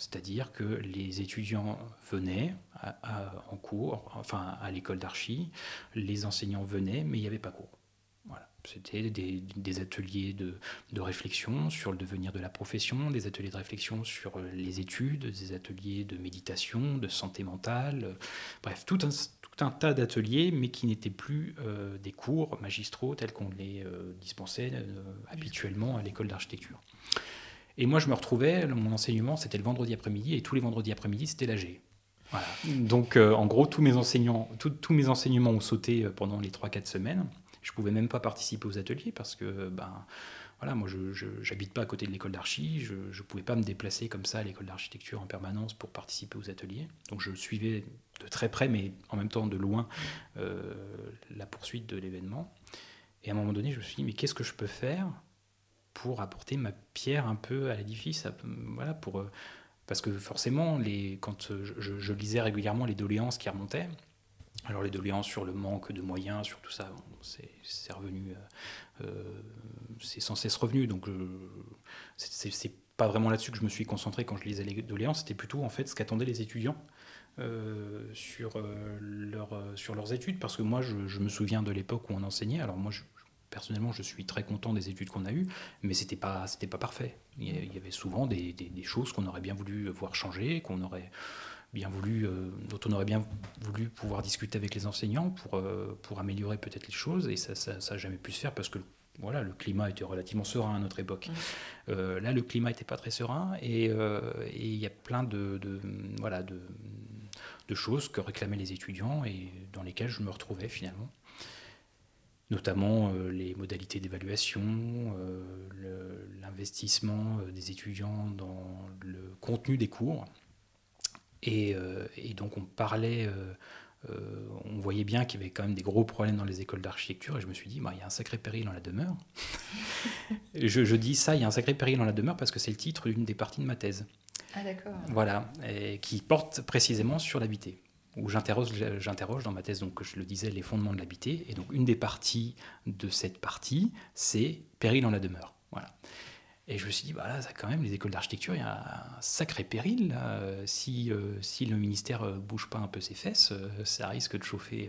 C'est-à-dire que les étudiants venaient à, à, en cours, enfin à l'école d'archi, les enseignants venaient, mais il n'y avait pas cours. Voilà. C'était des, des, ateliers de, de, réflexion sur le devenir de la profession, des ateliers de réflexion sur les études, des ateliers de méditation, de santé mentale, bref, tout un, tout un tas d'ateliers, mais qui n'étaient plus euh, des cours magistraux tels qu'on les euh, dispensait euh, habituellement à l'école d'architecture. Et moi, je me retrouvais, mon enseignement, c'était le vendredi après-midi, et tous les vendredis après-midi, c'était l'AG. Voilà. Donc, euh, en gros, tous mes, enseignants, tous mes enseignements ont sauté euh, pendant les 3-4 semaines. Je ne pouvais même pas participer aux ateliers parce que, ben, voilà, moi, je n'habite pas à côté de l'école d'archi, je ne pouvais pas me déplacer comme ça à l'école d'architecture en permanence pour participer aux ateliers. Donc, je suivais de très près, mais en même temps de loin, euh, la poursuite de l'événement. Et à un moment donné, je me suis dit, mais qu'est-ce que je peux faire pour apporter ma pierre un peu à l'édifice, voilà, pour parce que forcément, les, quand je, je, lisais régulièrement les doléances qui remontaient, Alors les doléances sur le manque de moyens, sur tout ça, c'est revenu, c'est sans cesse revenu. Donc c'est pas vraiment là-dessus que je me suis concentré quand je lisais les doléances, c'était plutôt en fait ce qu'attendaient les étudiants sur, leur, sur leurs études, parce que moi je, je me souviens de l'époque où on enseignait. Alors moi je, personnellement, je suis très content des études qu'on a eues, mais c'était pas, c'était pas parfait. Il y avait souvent des, des, choses qu'on aurait bien voulu voir changer, qu'on aurait bien voulu, euh, dont on aurait bien voulu pouvoir discuter avec les enseignants pour, euh, pour améliorer peut-être les choses, et ça n'a ça, jamais pu se faire parce que voilà, le climat était relativement serein à notre époque. Euh, là, le climat n'était pas très serein, et il y a plein de, de voilà, de, de choses que réclamaient les étudiants et dans lesquelles je me retrouvais finalement notamment euh, les modalités d'évaluation, euh, l'investissement euh, des étudiants dans le contenu des cours. Et, donc on parlait, on voyait bien qu'il y avait quand même des gros problèmes dans les écoles d'architecture, et je me suis dit, bah, il y a un sacré péril dans la demeure. je, je, dis ça, il y a un sacré péril dans la demeure, parce que c'est le titre d'une des parties de ma thèse. Ah d'accord. Voilà, et qui porte précisément sur l'habité où j'interroge, j'interroge dans ma thèse, donc je le disais, les fondements de l'habité. Et donc une des parties de cette partie, c'est péril dans la demeure. Voilà. Et je me suis dit, bah là, ça, quand même, les écoles d'architecture, il y a un sacré péril. Si, euh, si le ministère ne euh, bouge pas un peu ses fesses, euh, ça risque de chauffer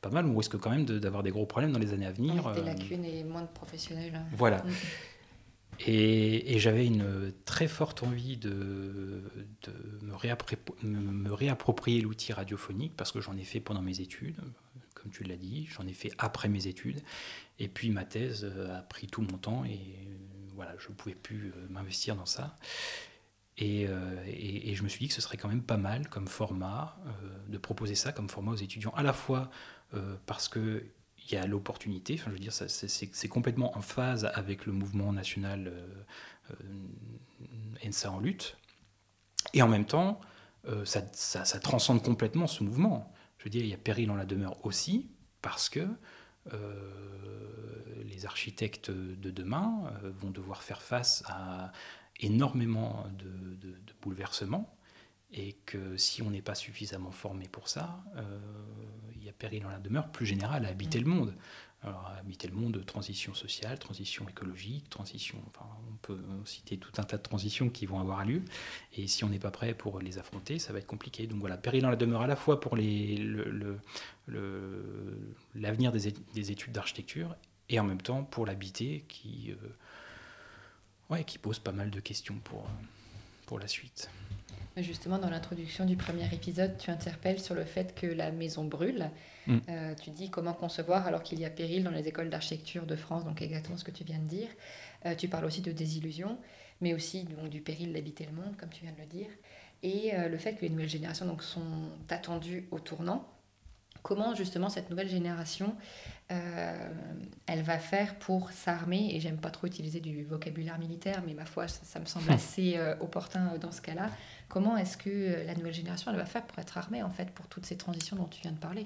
pas mal, ou risque quand même d'avoir des gros problèmes dans les années à venir. des lacunes et moins de professionnels. Voilà. Mm. Et, j'avais une très forte envie de, me, réapproprier l'outil radiophonique parce que j'en ai fait pendant mes études, comme tu l'as dit, j'en ai fait après mes études. Et puis ma thèse a pris tout mon temps et voilà, je ne pouvais plus euh, m'investir dans ça. Euh, et, je me suis dit que ce serait quand même pas mal comme format euh, de proposer ça comme format aux étudiants, à la fois parce que il y a l'opportunité. Je veux dire, c'est complètement en phase avec le mouvement national euh, euh ENSA en lutte. Et en même temps, euh, ça, transcende complètement ce mouvement. Je veux dire, il y a péril dans la demeure aussi, parce que euh, les architectes de demain vont devoir faire face à énormément de bouleversements et que si on n'est pas suffisamment formé pour ça, euh, a péril dans la demeure plus générale à habiter le monde. Alors, habiter le monde, transition sociale, transition écologique, transition. Enfin, on peut citer tout un tas de transitions qui vont avoir lieu. Et si on n'est pas prêt pour les affronter, ça va être compliqué. Donc voilà, péril dans la demeure à la fois pour l'avenir le, des, des, études d'architecture et en même temps pour l'habiter qui, euh, ouais, qui pose pas mal de questions pour, pour la suite. Justement, dans l'introduction du premier épisode, tu interpelles sur le fait que la maison brûle. Mm. Euh, tu dis comment concevoir alors qu'il y a péril dans les écoles d'architecture de France, donc exactement ce que tu viens de dire. Euh, tu parles aussi de désillusion, mais aussi donc, du péril d'habiter le monde, comme tu viens de le dire, et euh, le fait que les nouvelles générations donc, sont attendues au tournant. Comment justement cette nouvelle génération, elle va faire pour s'armer, et j'aime pas trop utiliser du vocabulaire militaire, mais ma foi, ça me semble assez opportun dans ce cas-là, Comment est-ce que euh, la nouvelle génération elle va faire pour être armée en fait pour toutes ces transitions dont tu viens de parler?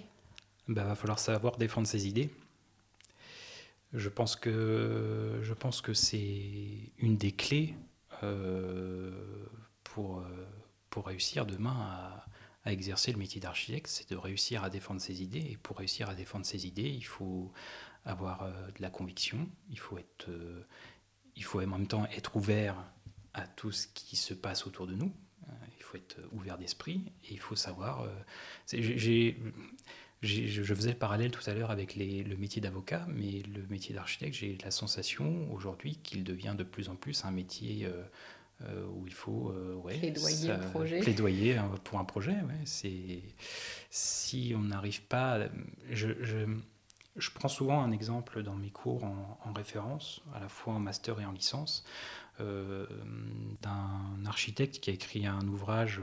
Il bah, va falloir savoir défendre ses idées. Je pense que, je pense que c'est une des clés euh, pour, euh, pour réussir demain à, à exercer le métier d'architecte, c'est de réussir à défendre ses idées. Et pour réussir à défendre ses idées, il faut avoir de la conviction, il faut, être, il faut en même temps être ouvert à tout ce qui se passe autour de nous, être ouvert d'esprit et il faut savoir. Euh, je faisais le parallèle tout à l'heure avec le métier d'avocat, mais le métier d'architecte, j'ai la sensation aujourd'hui qu'il devient de plus en plus un métier euh, euh, où il faut ouais, plaidoyer, projet. plaidoyer pour un projet. Ouais, c'est si on n'arrive pas, je, je, je, prends souvent un exemple dans mes cours en, en, référence, à la fois en master et en licence. Euh, d'un architecte qui a écrit un ouvrage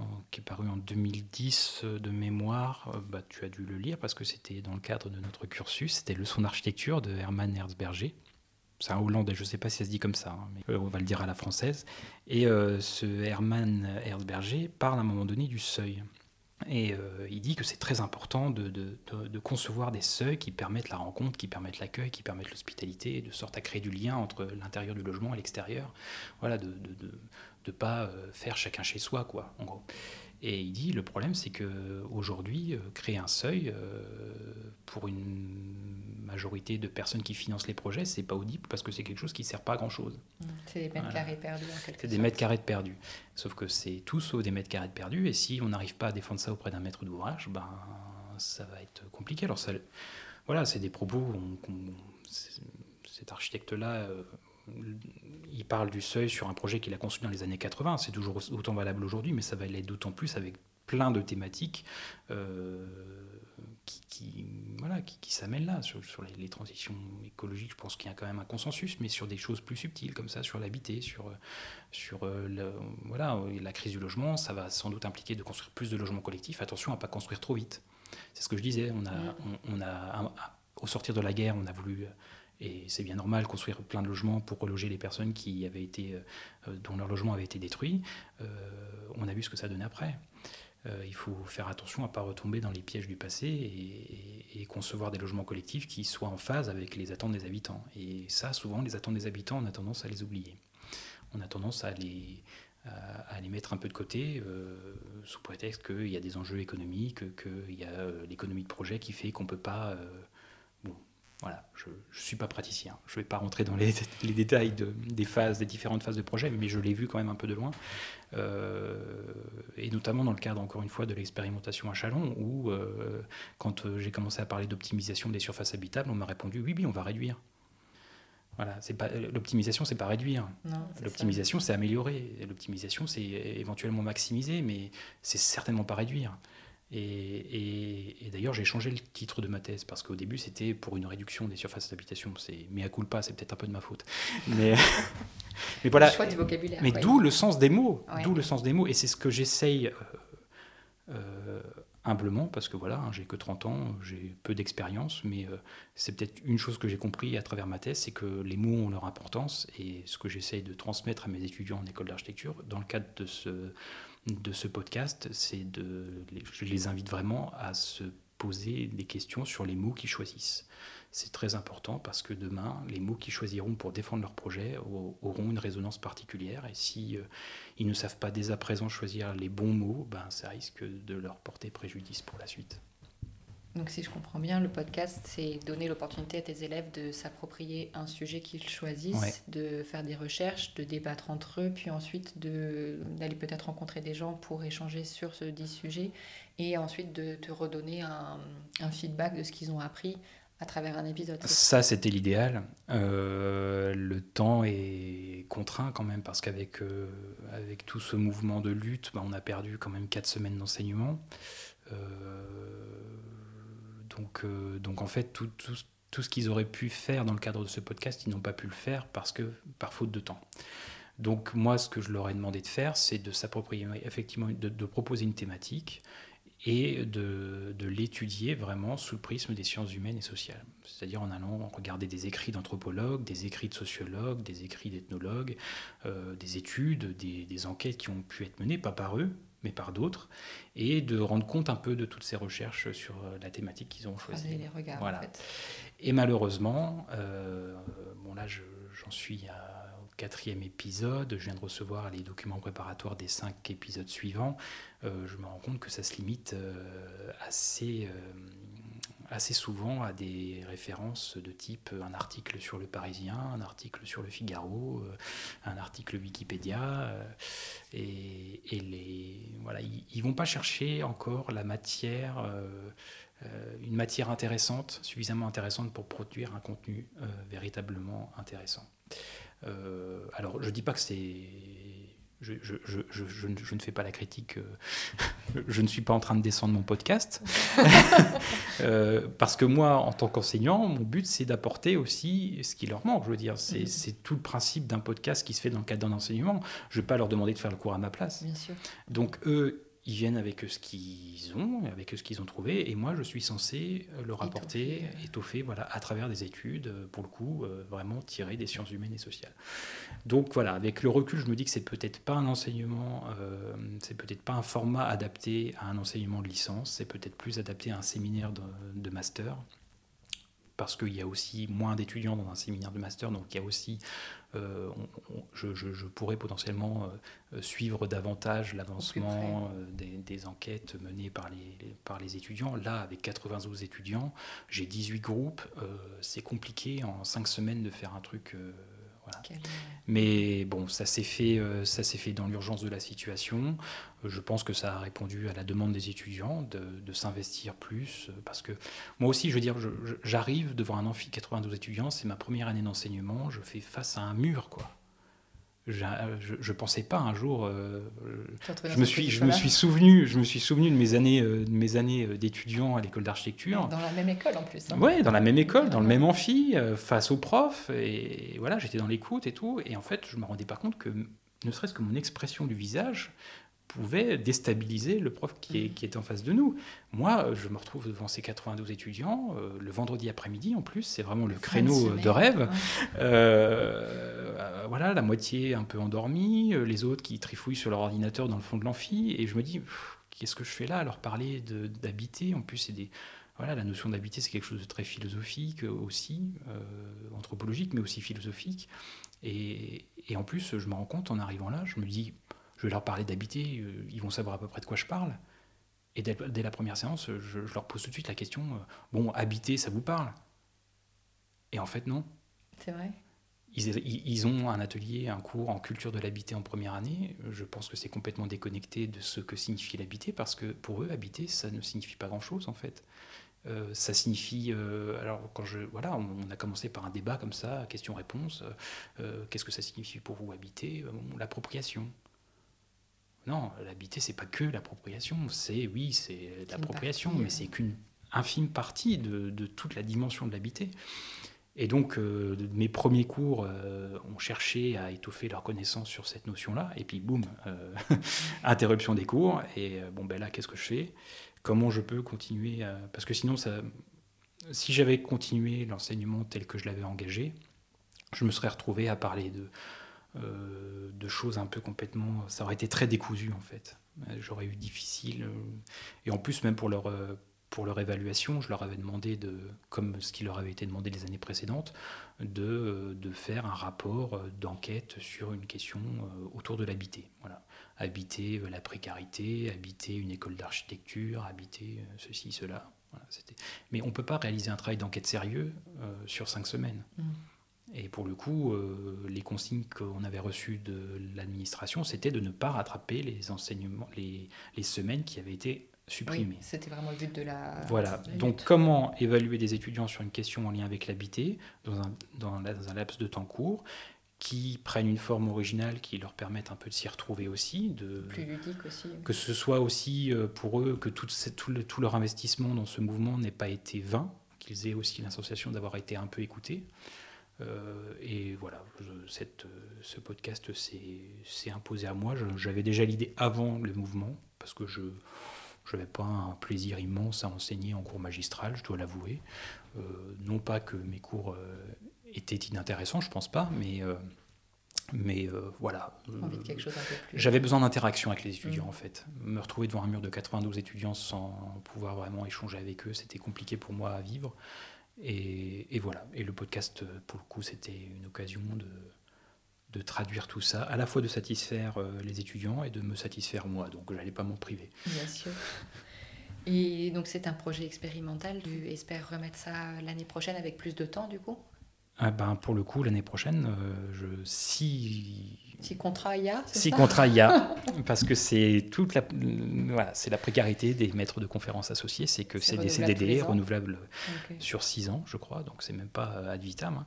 euh, qui est paru en 2010 euh, de mémoire, bah, tu as dû le lire parce que c'était dans le cadre de notre cursus, c'était Leçon d'architecture de Hermann Herzberger. C'est un Hollandais, je ne sais pas si ça se dit comme ça, hein, mais on va le dire à la française. Et ce Hermann Herzberger parle à un moment donné du seuil. Et euh, il dit que c'est très important de, de, concevoir des seuils qui permettent la rencontre, qui permettent l'accueil, qui permettent l'hospitalité, de sorte à créer du lien entre l'intérieur du logement et l'extérieur. Voilà, de ne pas euh, faire chacun chez soi, quoi, en gros. Et il dit le problème, c'est que aujourd'hui, euh, créer un seuil euh, pour une majorité de personnes qui financent les projets, c'est pas audible parce que c'est quelque chose qui ne sert pas à grand chose. Mmh. C'est des mètres carrés perdus. C'est des mètres carrés de perdus. Sauf que c'est tout sauf des mètres carrés de perdus. Et si on n'arrive pas à défendre ça auprès d'un maître d'ouvrage, ben ça va être compliqué. Alors ça, voilà, c'est des propos. cet architecte-là. Il parle du seuil sur un projet qu'il a conçu dans les années 80. C'est toujours autant valable aujourd'hui, mais ça va l'être d'autant plus avec plein de thématiques euh, qui, voilà, qui, s'amènent là. Sur, les, transitions écologiques, je pense qu'il y a quand même un consensus, mais sur des choses plus subtiles comme ça, sur l'habité, sur, sur euh, voilà, la crise du logement, ça va sans doute impliquer de construire plus de logements collectifs. Attention à ne pas construire trop vite. C'est ce que je disais. On a, on, a au sortir de la guerre, on a voulu et c'est bien normal construire plein de logements pour reloger les personnes qui avaient été, euh, dont leur logement avait été détruit. Euh, on a vu ce que ça donnait après. Euh, il faut faire attention à ne pas retomber dans les pièges du passé et, concevoir des logements collectifs qui soient en phase avec les attentes des habitants. Et ça, souvent, les attentes des habitants, on a tendance à les oublier. On a tendance à les, à, les mettre un peu de côté sous prétexte qu'il y a des enjeux économiques, qu'il y a l'économie de projet qui fait qu'on ne peut pas voilà, je ne suis pas praticien. Je ne vais pas rentrer dans les, détails des phases, des différentes phases de projet, mais je l'ai vu quand même un peu de loin. Euh, et notamment dans le cadre, encore une fois, de l'expérimentation à Chalon, où euh, quand euh, j'ai commencé à parler d'optimisation des surfaces habitables, on m'a répondu oui, oui, on va réduire. Voilà, c'est pas l'optimisation, c'est pas réduire. L'optimisation, c'est améliorer. L'optimisation, c'est éventuellement maximiser, mais c'est certainement pas réduire. Et, d'ailleurs, j'ai changé le titre de ma thèse parce qu'au début, c'était pour une réduction des surfaces d'habitation. C'est mais à coup pas, c'est peut-être un peu de ma faute. Mais, mais voilà. vocabulaire. Mais d'où le sens des mots. D'où le sens des mots. Et c'est ce que j'essaye euh, euh, humblement parce que voilà, hein, j'ai que 30 ans, j'ai peu d'expérience, mais euh, c'est peut-être une chose que j'ai compris à travers ma thèse, c'est que les mots ont leur importance et ce que j'essaye de transmettre à mes étudiants en école d'architecture dans le cadre de ce de ce podcast, c'est de, je les invite vraiment à se poser des questions sur les mots qu'ils choisissent. C'est très important parce que demain, les mots qu'ils choisiront pour défendre leur projet auront une résonance particulière. Et si euh, ils ne savent pas dès à présent choisir les bons mots, ben, ça risque de leur porter préjudice pour la suite. Donc si je comprends bien, le podcast, c'est donner l'opportunité à tes élèves de s'approprier un sujet qu'ils choisissent, de faire des recherches, de débattre entre eux, puis ensuite d'aller peut-être rencontrer des gens pour échanger sur ce dit sujet, et ensuite de te redonner un, feedback de ce qu'ils ont appris à travers un épisode. Ça, c'était l'idéal. Euh, le temps est contraint quand même, parce qu'avec euh, avec tout ce mouvement de lutte, bah, on a perdu quand même quatre semaines d'enseignement. Euh, donc, euh, donc en fait, tout, ce qu'ils auraient pu faire dans le cadre de ce podcast, ils n'ont pas pu le faire parce que par faute de temps. Donc moi, ce que je leur ai demandé de faire, c'est de effectivement, de, proposer une thématique et de, l'étudier vraiment sous le prisme des sciences humaines et sociales. C'est-à-dire en allant regarder des écrits d'anthropologues, des écrits de sociologues, des écrits d'ethnologues, euh, des études, des, des, enquêtes qui ont pu être menées, pas par eux, mais par d'autres, et de rendre compte un peu de toutes ces recherches sur euh, la thématique qu'ils ont choisie. Les regards, voilà. Et malheureusement, euh, bon là j'en suis au quatrième épisode, je viens de recevoir les documents préparatoires des cinq épisodes suivants, euh, je me rends compte que ça se limite assez assez souvent à des références de type un article sur le Parisien, un article sur le Figaro, euh, un article Wikipédia. Euh, et, les, voilà, ils ne vont pas chercher encore la matière, euh, une matière intéressante, suffisamment intéressante pour produire un contenu véritablement intéressant. alors, je ne dis pas que c'est je, je, je, je, ne fais pas la critique, euh, je ne suis pas en train de descendre mon podcast, euh, parce que moi, en tant qu'enseignant, mon but, c'est d'apporter aussi ce qui leur manque. Je veux dire, c'est mhm. tout le principe d'un podcast qui se fait dans le cadre d'un enseignement. Je ne vais pas leur demander de faire le cours à ma place. Bien sûr. Donc, eux, ils viennent avec ce qu'ils ont, avec ce qu'ils ont trouvé, et moi je suis censé leur apporter, étoffer, voilà, à travers des études, pour le coup, euh, vraiment tirées des sciences humaines et sociales. Donc voilà, avec le recul, je me dis que c'est peut-être pas un enseignement, euh, c'est peut-être pas un format adapté à un enseignement de licence, c'est peut-être plus adapté à un séminaire de, master. Parce qu'il y a aussi moins d'étudiants dans un séminaire de master, donc il y a aussi, euh, je, pourrais potentiellement euh, suivre davantage l'avancement euh, des, enquêtes menées par les, par les étudiants. Là, avec 92 étudiants, j'ai 18 groupes, c'est compliqué en 5 semaines de faire un truc mais bon, ça s'est fait, euh, ça s'est fait dans l'urgence de la situation. Je pense que ça a répondu à la demande des étudiants de, s'investir plus, euh, parce que moi aussi, je veux dire, j'arrive devant un amphi 92 étudiants, c'est ma première année d'enseignement, je fais face à un mur, quoi je ne pensais pas un jour. Euh, je me suis, je me suis souvenu, je me suis souvenu de mes années, euh, de mes années euh, d'étudiant à l'école d'architecture. Dans la même école en plus. Hein. Ouais, dans la même école, dans le même amphi, face aux profs, et voilà, j'étais dans l'écoute et tout, et en fait, je me rendais pas compte que, ne serait-ce que mon expression du visage, pouvait déstabiliser le prof qui, est, mm. qui était en face de nous. Moi, je me retrouve devant ces 92 étudiants, euh, le vendredi après-midi en plus, c'est vraiment le créneau de, rêve. Euh, voilà, la moitié un peu endormie, euh, les autres qui trifouillent sur leur ordinateur dans le fond de l'amphi, et je me dis, qu'est-ce que je fais là? À leur parler d'habiter En plus, c'est des... Voilà, la notion d'habiter, c'est quelque chose de très philosophique aussi, anthropologique, mais aussi philosophique. Et, et en plus, je me rends compte en arrivant là, je me dis, je vais leur parler d'habiter, euh, ils vont savoir à peu près de quoi je parle. Et dès, la première séance, je, leur pose tout de suite la question euh, bon, habiter, ça vous parle? Et en fait, non. C'est vrai? Ils, ont un atelier, un cours en culture de l'habiter en première année. Je pense que c'est complètement déconnecté de ce que signifie l'habiter, parce que pour eux, habiter, ça ne signifie pas grand-chose en fait. Euh, ça signifie, alors quand je, voilà, on, a commencé par un débat comme ça, question-réponse. Qu'est-ce que ça signifie pour vous habiter? L'appropriation. Non, l'habiter, c'est pas que l'appropriation. C'est, oui, c'est l'appropriation, mais c'est qu'une infime partie de, toute la dimension de l'habiter. Et donc, euh, mes premiers cours euh, ont cherché à étoffer leur connaissance sur cette notion-là. Et puis, boum, euh, interruption des cours. Et bon, ben là, qu'est-ce que je fais? Comment je peux continuer Parce que sinon, ça... si j'avais continué l'enseignement tel que je l'avais engagé, je me serais retrouvé à parler de euh, de choses un peu complètement. Ça aurait été très décousu en fait. J'aurais eu difficile. Euh, et en plus, même pour leur, euh, pour leur évaluation, je leur avais demandé, de, comme ce qui leur avait été demandé les années précédentes, de, de faire un rapport d'enquête sur une question autour de l'habiter. Voilà. Habiter la précarité, habiter une école d'architecture, habiter ceci, cela. Voilà, Mais on ne peut pas réaliser un travail d'enquête sérieux sur cinq semaines. Mmh. Et pour le coup, euh, les consignes qu'on avait reçues de l'administration, c'était de ne pas rattraper les enseignements, les, les semaines qui avaient été supprimées. c'était vraiment le but de la. Voilà. Donc, comment évaluer des étudiants sur une question en lien avec l'habité dans un, dans, un laps de temps court qui prennent une forme originale qui leur permette un peu de s'y retrouver aussi. De, Plus ludique aussi. Que ce soit aussi euh, pour eux que tout, tout, tout leur investissement dans ce mouvement n'ait pas été vain, qu'ils aient aussi l'association d'avoir été un peu écoutés. Euh, et voilà, cette, euh, ce podcast s'est imposé à moi. J'avais déjà l'idée avant le mouvement, parce que je n'avais pas un plaisir immense à enseigner en cours magistral, je dois l'avouer. Euh, non pas que mes cours étaient inintéressants, je pense pas, mais, mais voilà. J'avais besoin d'interaction avec les étudiants, mm. en fait. Me retrouver devant un mur de 92 étudiants sans pouvoir vraiment échanger avec eux, c'était compliqué pour moi à vivre. Et, voilà. Et le podcast, pour le coup, c'était une occasion de, de, traduire tout ça, à la fois de satisfaire euh, les étudiants et de me satisfaire moi. Donc, je n'allais pas m'en priver. Bien sûr. Et donc, c'est un projet expérimental. Tu espères remettre ça l'année prochaine avec plus de temps, du coup? Ah ben, Pour le coup, l'année prochaine, euh, je, si si contrat il y a Si contrat il y a, parce que c'est toute la, voilà, c'est la précarité des maîtres de conférences associés, c'est que c'est des CDD renouvelables sur six ans, je crois, donc c'est même pas ad vitam. Hein.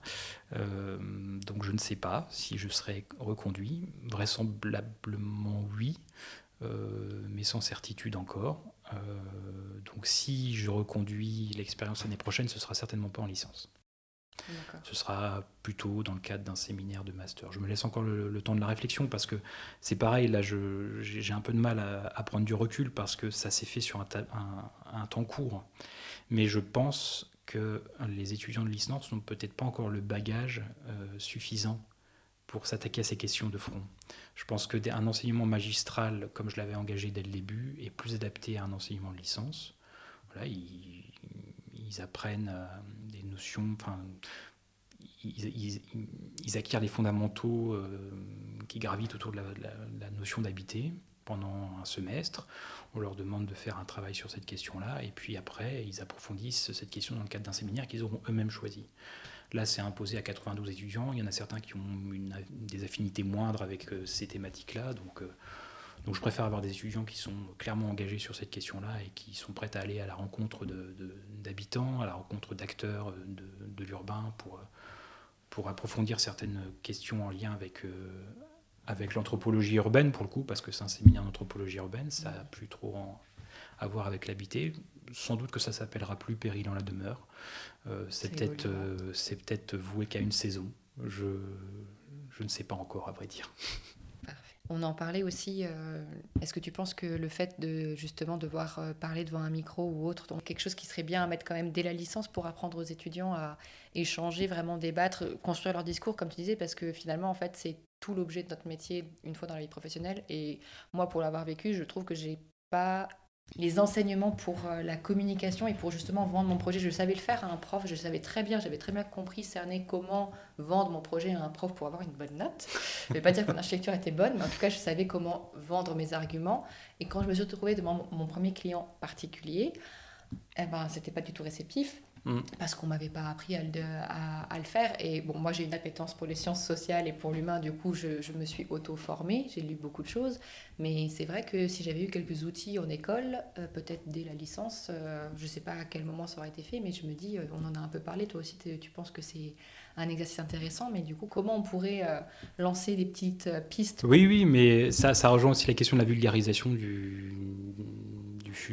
Euh, donc je ne sais pas si je serai reconduit, vraisemblablement oui, euh, mais sans certitude encore. Euh, donc si je reconduis l'expérience l'année prochaine, ce sera certainement pas en licence. Ce sera plutôt dans le cadre d'un séminaire de master. Je me laisse encore le, temps de la réflexion parce que c'est pareil, là j'ai un peu de mal à, prendre du recul parce que ça s'est fait sur un, temps court. Mais je pense que les étudiants de licence n'ont peut-être pas encore le bagage euh, suffisant pour s'attaquer à ces questions de front. Je pense qu'un enseignement magistral, comme je l'avais engagé dès le début, est plus adapté à un enseignement de licence. Voilà, ils, apprennent euh, notions, enfin, ils, acquièrent les fondamentaux qui gravitent autour de la, notion d'habiter pendant un semestre. On leur demande de faire un travail sur cette question-là, et puis après, ils approfondissent cette question dans le cadre d'un séminaire qu'ils auront eux-mêmes choisi. Là, c'est imposé à 92 étudiants. Il y en a certains qui ont des affinités moindres avec ces thématiques-là. Donc, donc je préfère avoir des étudiants qui sont clairement engagés sur cette question-là et qui sont prêts à aller à la rencontre d'habitants, à la rencontre d'acteurs de, l'urbain pour, pour approfondir certaines questions en lien avec, euh, avec l'anthropologie urbaine, pour le coup, parce que c'est un séminaire d'anthropologie urbaine, ça n'a plus trop à voir avec l'habité. Sans doute que ça s'appellera plus Péril en la demeure. Euh, c'est peut-être euh, peut voué qu'à une saison. Je, je ne sais pas encore, à vrai dire. On en parlait aussi. Euh, est-ce que tu penses que le fait de justement devoir euh, parler devant un micro ou autre, donc quelque chose qui serait bien à mettre quand même dès la licence pour apprendre aux étudiants à échanger, vraiment débattre, construire leur discours, comme tu disais, parce que finalement, en fait, c'est tout l'objet de notre métier une fois dans la vie professionnelle. Et moi, pour l'avoir vécu, je trouve que j'ai pas les enseignements pour euh, la communication et pour justement vendre mon projet. Je savais le faire à un prof, je savais très bien, j'avais très bien compris, cerner comment vendre mon projet à un prof pour avoir une bonne note. Je ne vais pas dire que mon architecture était bonne, mais en tout cas, je savais comment vendre mes arguments. Et quand je me suis retrouvée devant mon premier client particulier, eh ben, c'était pas du tout réceptif. Mm. parce qu'on m'avait pas appris à le, à, le, faire. Et bon, moi j'ai une appétence pour les sciences sociales et pour l'humain, du coup je, je me suis auto-formée, j'ai lu beaucoup de choses. Mais c'est vrai que si j'avais eu quelques outils en école, euh, peut-être dès la licence, euh, je sais pas à quel moment ça aurait été fait, mais je me dis, euh, on en a un peu parlé, toi aussi tu penses que c'est un exercice intéressant, mais du coup comment on pourrait lancer des petites pistes Oui, oui, mais ça, ça rejoint aussi la question de la vulgarisation du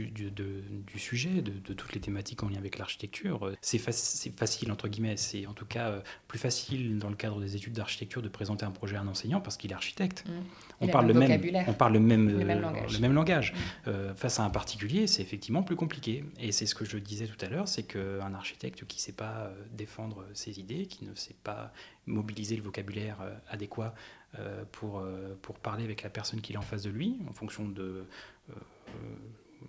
du, du sujet, de, toutes les thématiques en lien avec l'architecture. C'est facile, entre guillemets, c'est en tout cas euh, plus facile dans le cadre des études d'architecture de présenter un projet à un enseignant parce qu'il est architecte. Mmh. On, parle le même, on parle le même, le même langage. Le même langage. Mmh. Euh, face à un particulier, c'est effectivement plus compliqué. Et c'est ce que je disais tout à l'heure, c'est qu'un architecte qui ne sait pas euh, défendre ses idées, qui ne sait pas mobiliser le vocabulaire adéquat pour, pour parler avec la personne qu'il est en face de lui, en fonction de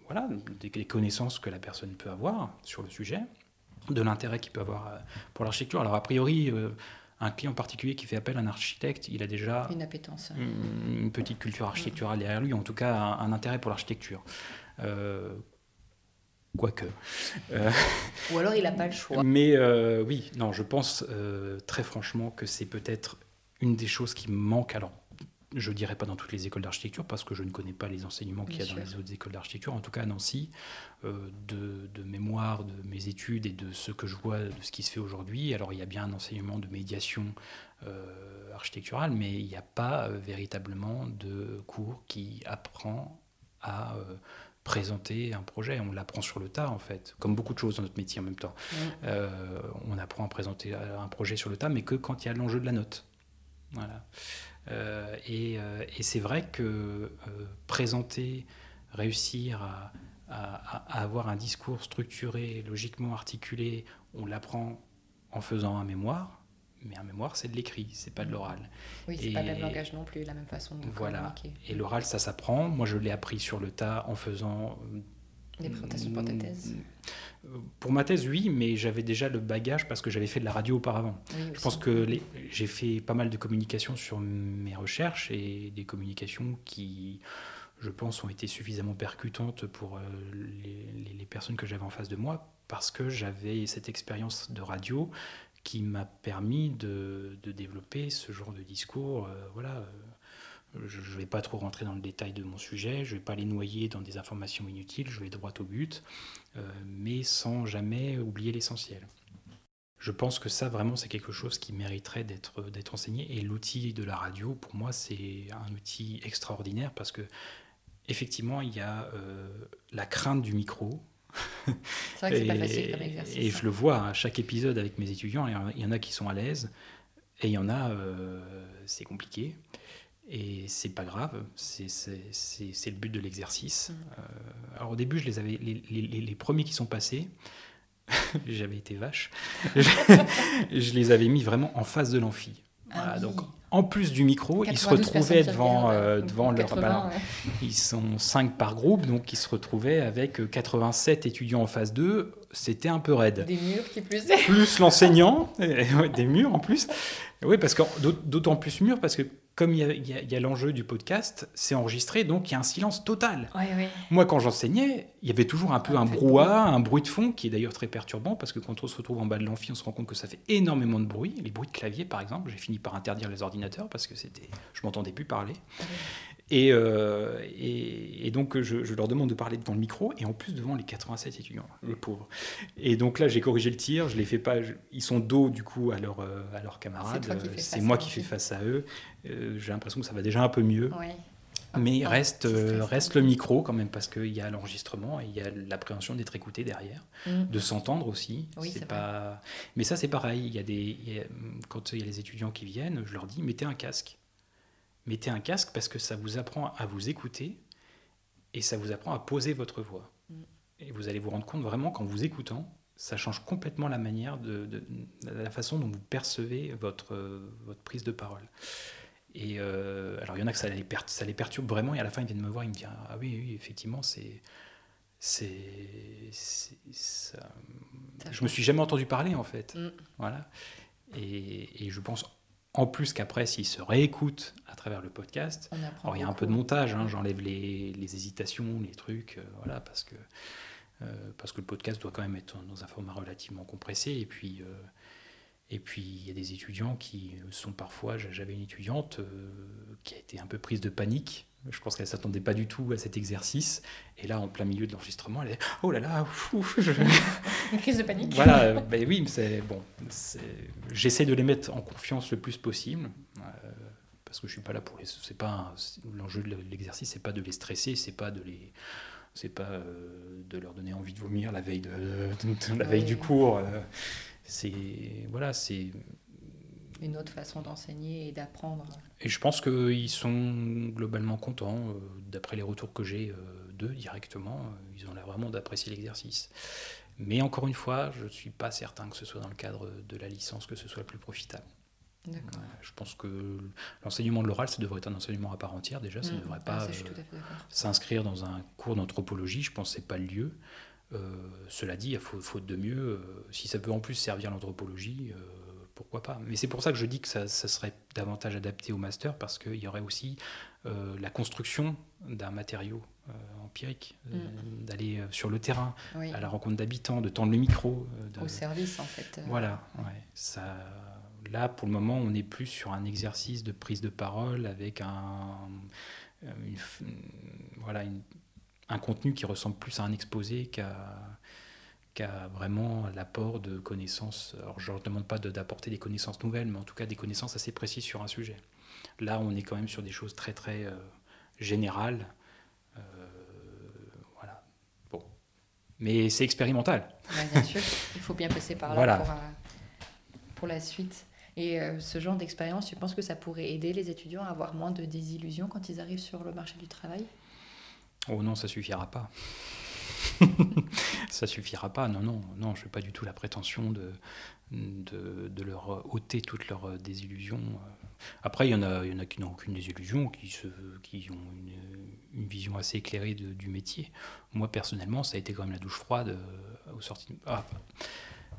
voilà, des, connaissances que la personne peut avoir sur le sujet, de l'intérêt qu'il peut avoir euh, pour l'architecture. Alors a priori, euh, un client particulier qui fait appel à un architecte, il a déjà une appétence, une, petite culture architecturale derrière lui, en tout cas un, intérêt pour l'architecture. Euh, quoique. Ou alors il n'a pas le choix. Mais oui, non, je pense très franchement que c'est peut-être une des choses qui manque. Alors je ne dirais pas dans toutes les écoles d'architecture parce que je ne connais pas les enseignements qu'il y a dans les autres écoles d'architecture. En tout cas, à Nancy, euh, de, mémoire de mes études et de ce que je vois de ce qui se fait aujourd'hui, alors il y a bien un enseignement de médiation euh, architecturale, mais il n'y a pas euh, véritablement de cours qui apprend à présenter un projet. On l'apprend sur le tas, en fait, comme beaucoup de choses dans notre métier en même temps. on apprend à présenter un projet sur le tas, mais que quand il y a l'enjeu de la note. Voilà. Euh, euh, et, c'est vrai que euh, présenter, réussir à, avoir un discours structuré, logiquement articulé, on l'apprend en faisant un mémoire. Mais un mémoire, c'est de l'écrit, c'est pas de l'oral. Oui, c'est pas le même langage non plus, la même façon de Voilà. Et l'oral, ça s'apprend. Moi, je l'ai appris sur le tas en faisant des présentations pour ta thèse Pour ma thèse, oui, mais j'avais déjà le bagage parce que j'avais fait de la radio auparavant. je pense que j'ai fait pas mal de communications sur mes recherches et des communications qui, je pense, ont été suffisamment percutantes pour euh, les, personnes que j'avais en face de moi parce que j'avais cette expérience de radio qui m'a permis de, développer ce genre de discours. Euh, voilà. Je ne vais pas trop rentrer dans le détail de mon sujet, je ne vais pas les noyer dans des informations inutiles, je vais droit au but, euh, mais sans jamais oublier l'essentiel. Je pense que ça, vraiment, c'est quelque chose qui mériterait d'être, d'être enseigné. Et l'outil de la radio, pour moi, c'est un outil extraordinaire parce que, effectivement, il y a euh, la crainte du micro. C'est vrai que c'est pas facile comme exercice. Et je le vois à chaque épisode avec mes étudiants. Il y en a qui sont à l'aise et il y en a, euh, c'est compliqué. Et c'est pas grave, c'est le but de l'exercice. Mm. Euh, alors au début, je les avais, les, les, les premiers qui sont passés, j'avais été vache, je les avais mis vraiment en face de l'amphi. Ah donc en plus du micro, ils se 92 retrouvaient devant, euh, devant ou leur. 80, bah, ouais. ils sont 5 par groupe, donc ils se retrouvaient avec euh, 87 étudiants en phase 2. C'était un peu raide. Des murs qui plus. Plus l'enseignant, des murs en plus. Oui, parce que d'aut- d'autant plus mûr, parce que comme il y a, l'enjeu du podcast, c'est enregistré, donc il y a un silence total. Moi, quand j'enseignais, il y avait toujours un peu Un un brouhaha, un bruit de fond, qui est d'ailleurs très perturbant, parce que quand on se retrouve en bas de l'amphi, on se rend compte que ça fait énormément de bruit. Les bruits de clavier, par exemple, j'ai fini par interdire les ordinateurs, parce que c'était, je m'entendais plus parler. Et, euh, et, et donc, je, je leur demande de parler devant le micro, et en plus devant les 87 étudiants, les pauvres. Et donc là, j'ai corrigé le tir, je les fais pas, je- ils sont dos, du coup, à, leur, à leurs camarades. Euh, fais C'est moi qui fais face à eux. Euh, j'ai l'impression que ça va déjà un peu mieux. Oui. Mais Ah, reste, euh, le micro quand même, parce qu'il y a l'enregistrement et il y a l'appréhension d'être écouté derrière, Mm. de s'entendre aussi. Oui, c'est. Mais ça, c'est pareil. Il y a des... il y a- Quand il y a les étudiants qui viennent, je leur dis mettez un casque. Mettez un casque parce que ça vous apprend à vous écouter et ça vous apprend à poser votre voix. Mm. Et vous allez vous rendre compte vraiment qu'en vous écoutant, ça change complètement la manière de, de- la façon dont vous percevez votre, votre prise de parole. Et euh, alors, il y en a que ça les, per- ça les perturbe vraiment, et à la fin, ils viennent me voir, ils me disent Ah oui, oui, effectivement, c'est. Ça Je me suis jamais entendu parler, en fait. Mm. Voilà. Et, et je pense, en plus qu'après, s'ils se réécoutent à travers le podcast, alors, il y a un peu de montage, hein, j'enlève les, les hésitations, les trucs, euh, voilà, parce que, euh, parce que le podcast doit quand même être dans un format relativement compressé. Et puis, euh, et puis il y a des étudiants qui sont parfois. J'avais une étudiante qui a été un peu prise de panique. Je pense qu'elle ne s'attendait pas du tout à cet exercice. Et là, en plein milieu de l'enregistrement, elle est Oh là là, ouf, je- Une crise de panique. voilà, ben oui, mais c'est bon. J'essaie de les mettre en confiance le plus possible, euh, parce que je suis pas là pour les. C'est pas l'enjeu de l'exercice, c'est pas de les stresser, c'est pas de les, c'est pas euh, de leur donner envie de vomir la veille de, de- de la veille du cours. euh, c'est voilà, c'est. Une autre façon d'enseigner et d'apprendre. Et je pense qu'ils sont globalement contents, euh, d'après les retours que j'ai euh, d'eux directement, ils ont l'air vraiment d'apprécier l'exercice. Mais encore une fois, je ne suis pas certain que ce soit dans le cadre de la licence que ce soit le plus profitable. Je pense que l'enseignement de l'oral, ça devrait être un enseignement à part entière déjà, ça ne Mm. devrait Ah, pas euh, s'inscrire dans un cours d'anthropologie, je pense que ce n'est pas le lieu. Euh, cela dit, il faut faute de mieux, euh, si ça peut en plus servir l'anthropologie, pourquoi pas. Mais c'est pour ça que je dis que ça, ça serait davantage adapté au master, parce qu'il y aurait aussi euh, la construction d'un matériau euh, empirique, euh, d'aller euh, sur le terrain, Oui. à la rencontre d'habitants, de tendre le micro. de- Au service, en fait. voilà, ouais, ça, là pour le moment on n'est plus sur un exercice de prise de parole avec un, une voilà, une- un contenu qui ressemble plus à un exposé qu'à qu'à vraiment l'apport de connaissances. Alors je ne leur demande pas de- d'apporter des connaissances nouvelles, mais en tout cas des connaissances assez précises sur un sujet. Là on est quand même sur des choses très très euh, générales. Euh, voilà. Bon. Mais c'est expérimental. Ouais, bien sûr, il faut bien passer par là Voilà. pour, euh, pour la suite. Et ce genre d'expérience, tu penses que ça pourrait aider les étudiants à avoir moins de désillusions quand ils arrivent sur le marché du travail? Oh non, ça suffira pas. ça suffira pas. Non, non, non, je n'ai pas du tout la prétention de, leur ôter toutes leurs désillusions. Après, il y en a, il y en a qui n'ont aucune désillusion, qui, se, ont une, vision assez éclairée du métier. Moi, personnellement, ça a été quand même la douche froide euh, au sorti. Ah,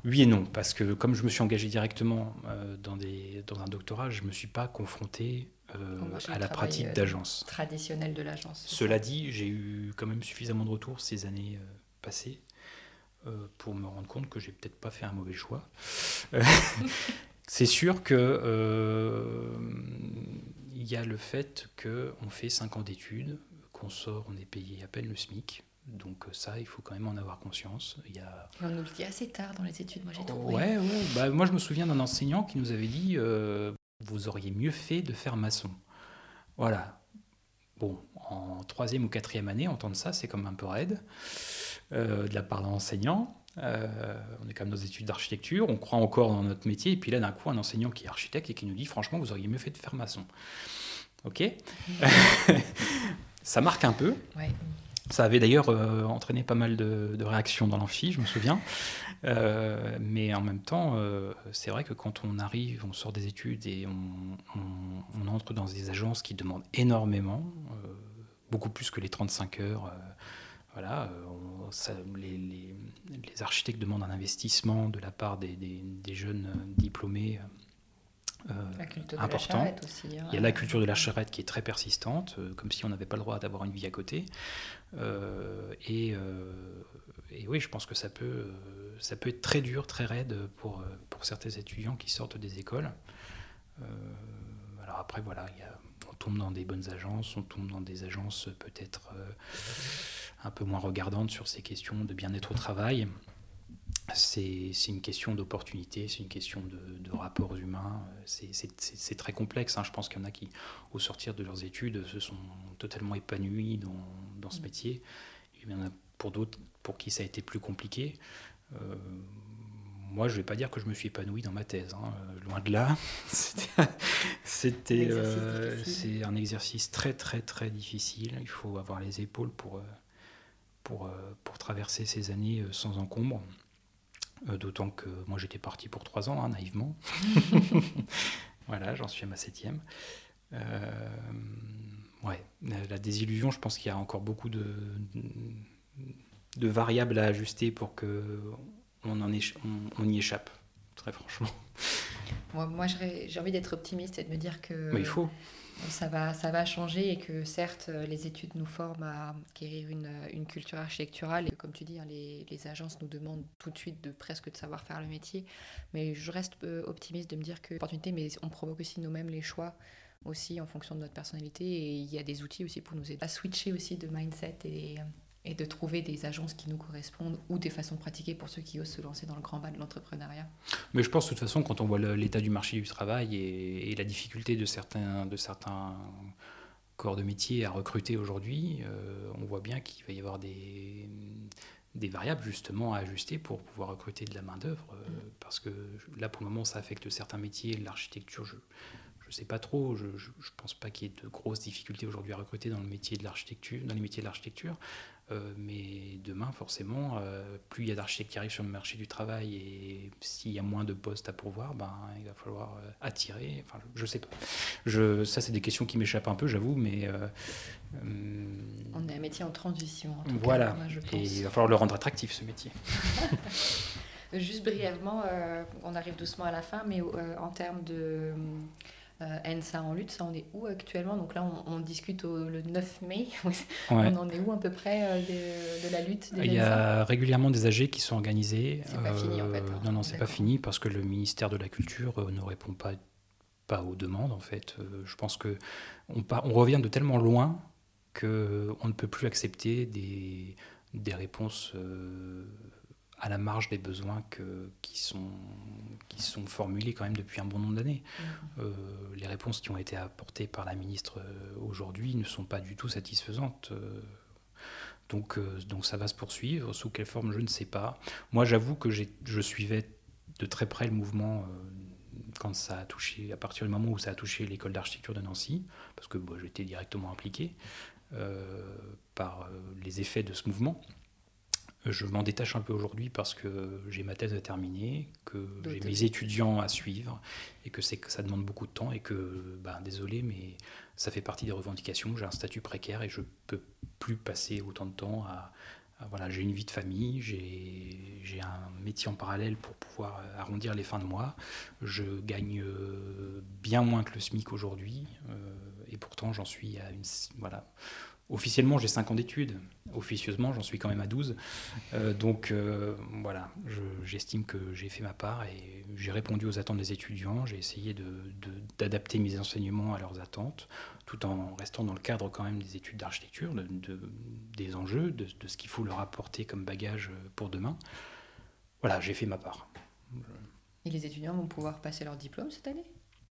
oui et non, parce que comme je me suis engagé directement euh, dans, dans un doctorat, je ne me suis pas confronté euh, à la pratique euh, d'agence. Traditionnel de l'agence. Cela ça dit, j'ai eu quand même suffisamment de retours ces années euh, passées euh, pour me rendre compte que j'ai peut-être pas fait un mauvais choix. C'est sûr que il y a le fait qu'on fait 5 ans d'études, qu'on sort, on est payé à peine le SMIC. Donc ça, il faut quand même en avoir conscience. Il y a Et on nous le dit assez tard dans les études, moi j'ai trouvé. Ouais, ouais. Bah, moi, je me souviens d'un enseignant qui nous avait dit euh, Vous auriez mieux fait de faire maçon. Voilà. Bon, en troisième ou quatrième année, entendre ça, c'est comme un peu raide euh, de la part d'un enseignant. Euh, on est quand même dans des études d'architecture, on croit encore dans notre métier, et puis là, d'un coup, un enseignant qui est architecte et qui nous dit Franchement, vous auriez mieux fait de faire maçon. Ok? Ça marque un peu. Ouais. Ça avait d'ailleurs euh, entraîné pas mal de, réactions dans l'amphi, je me souviens. Euh, mais en même temps, euh, c'est vrai que quand on arrive, on sort des études et on, entre dans des agences qui demandent énormément, beaucoup plus que les 35 heures. voilà, les, architectes demandent un investissement de la part des jeunes diplômés euh, important. aussi, hein. Il y a la culture de la charrette qui est très persistante, euh, comme si on n'avait pas le droit d'avoir une vie à côté. Euh, et, oui, je pense que ça peut, ça peut être très dur, très raide pour, pour certains étudiants qui sortent des écoles. alors après, voilà, on tombe dans des bonnes agences, on tombe dans des agences peut-être un peu moins regardantes sur ces questions de bien-être au travail c'est une question d'opportunité, c'est une question de, rapports humains. C'est très complexe. Hein. Je pense qu'il y en a qui, au sortir de leurs études, se sont totalement épanouis dans, dans ce métier. Il y en a pour d'autres pour qui ça a été plus compliqué. Euh, moi, je ne vais pas dire que je me suis épanoui dans ma thèse, hein. loin de là. C'était, euh, c'est un exercice très très très difficile. Il faut avoir les épaules pour, euh, pour, pour traverser ces années sans encombre. Euh, d'autant que moi j'étais parti pour trois ans, hein, naïvement. voilà, j'en suis à ma septième. Euh, la, désillusion, je pense qu'il y a encore beaucoup de, de, variables à ajuster pour que on, en on, y échappe, très franchement. Moi, moi j'ai envie d'être optimiste et de me dire que. Mais il faut ça va, ça va changer et que certes, les études nous forment à acquérir une, une culture architecturale. Et comme tu dis, hein, les, les, agences nous demandent tout de suite de presque de savoir faire le métier. Mais je reste euh, optimiste de me dire que opportunité, mais on provoque aussi nous-mêmes les choix aussi en fonction de notre personnalité. Et il y a des outils aussi pour nous aider à switcher aussi de mindset et, et de trouver des agences qui nous correspondent ou des façons de pratiquer pour ceux qui osent se lancer dans le grand bas de l'entrepreneuriat. Mais je pense de toute façon, quand on voit l'état du marché du travail et, la difficulté de certains, de certains corps de métier à recruter aujourd'hui, euh, on voit bien qu'il va y avoir des, des variables justement à ajuster pour pouvoir recruter de la main-d'œuvre. Euh, mm. Parce que là, pour le moment, ça affecte certains métiers. L'architecture, je ne sais pas trop. Je ne pense pas qu'il y ait de grosses difficultés aujourd'hui à recruter dans le métier de l'architecture, dans les métiers de l'architecture. Euh, mais demain, forcément, euh, plus il y a d'architectes qui arrivent sur le marché du travail et s'il y a moins de postes à pourvoir, ben, il va falloir euh, attirer. Enfin, je ne sais pas. Je, ça, c'est des questions qui m'échappent un peu, j'avoue, mais. On est un métier en transition. En tout voilà. Cas, je pense. Et il va falloir le rendre attractif, ce métier. Juste brièvement, on arrive doucement à la fin, mais en termes de euh, ENSA en lutte, ça on est où actuellement? Donc là, on, discute le 9 mai. on en est où à peu près euh, de, la lutte Il y a régulièrement des AG qui sont organisés. C'est pas fini en fait. Hein. Non, non, c'est pas fini parce que le ministère de la Culture euh, ne répond pas, pas aux demandes en fait. je pense que on, on revient de tellement loin qu'on ne peut plus accepter des, des réponses à la marge des besoins que, qui, sont, qui sont formulés quand même depuis un bon nombre d'années. Mmh. Euh, les réponses qui ont été apportées par la ministre euh, aujourd'hui ne sont pas du tout satisfaisantes. Euh, donc, donc ça va se poursuivre. Sous quelle forme, je ne sais pas. Moi, j'avoue que je suivais de très près le mouvement quand ça a touché, à partir du moment où ça a touché l'école d'architecture de Nancy, parce que j'étais directement impliqué par les effets de ce mouvement. Je m'en détache un peu aujourd'hui parce que j'ai ma thèse à terminer, que j'ai mes étudiants à suivre et que, que ça demande beaucoup de temps et que, bah, désolé, mais ça fait partie des revendications. J'ai un statut précaire et je peux plus passer autant de temps à. voilà, j'ai une vie de famille, j'ai un métier en parallèle pour pouvoir arrondir les fins de mois. Je gagne euh, bien moins que le SMIC aujourd'hui euh, et pourtant j'en suis à une. Voilà Officiellement, j'ai 5 ans d'études. Officieusement, j'en suis quand même à 12. Euh, donc euh, voilà, j'estime que j'ai fait ma part et j'ai répondu aux attentes des étudiants. J'ai essayé d'adapter de, mes enseignements à leurs attentes, tout en restant dans le cadre quand même des études d'architecture, de, des enjeux, de, ce qu'il faut leur apporter comme bagage pour demain. Voilà, j'ai fait ma part. Et les étudiants vont pouvoir passer leur diplôme cette année?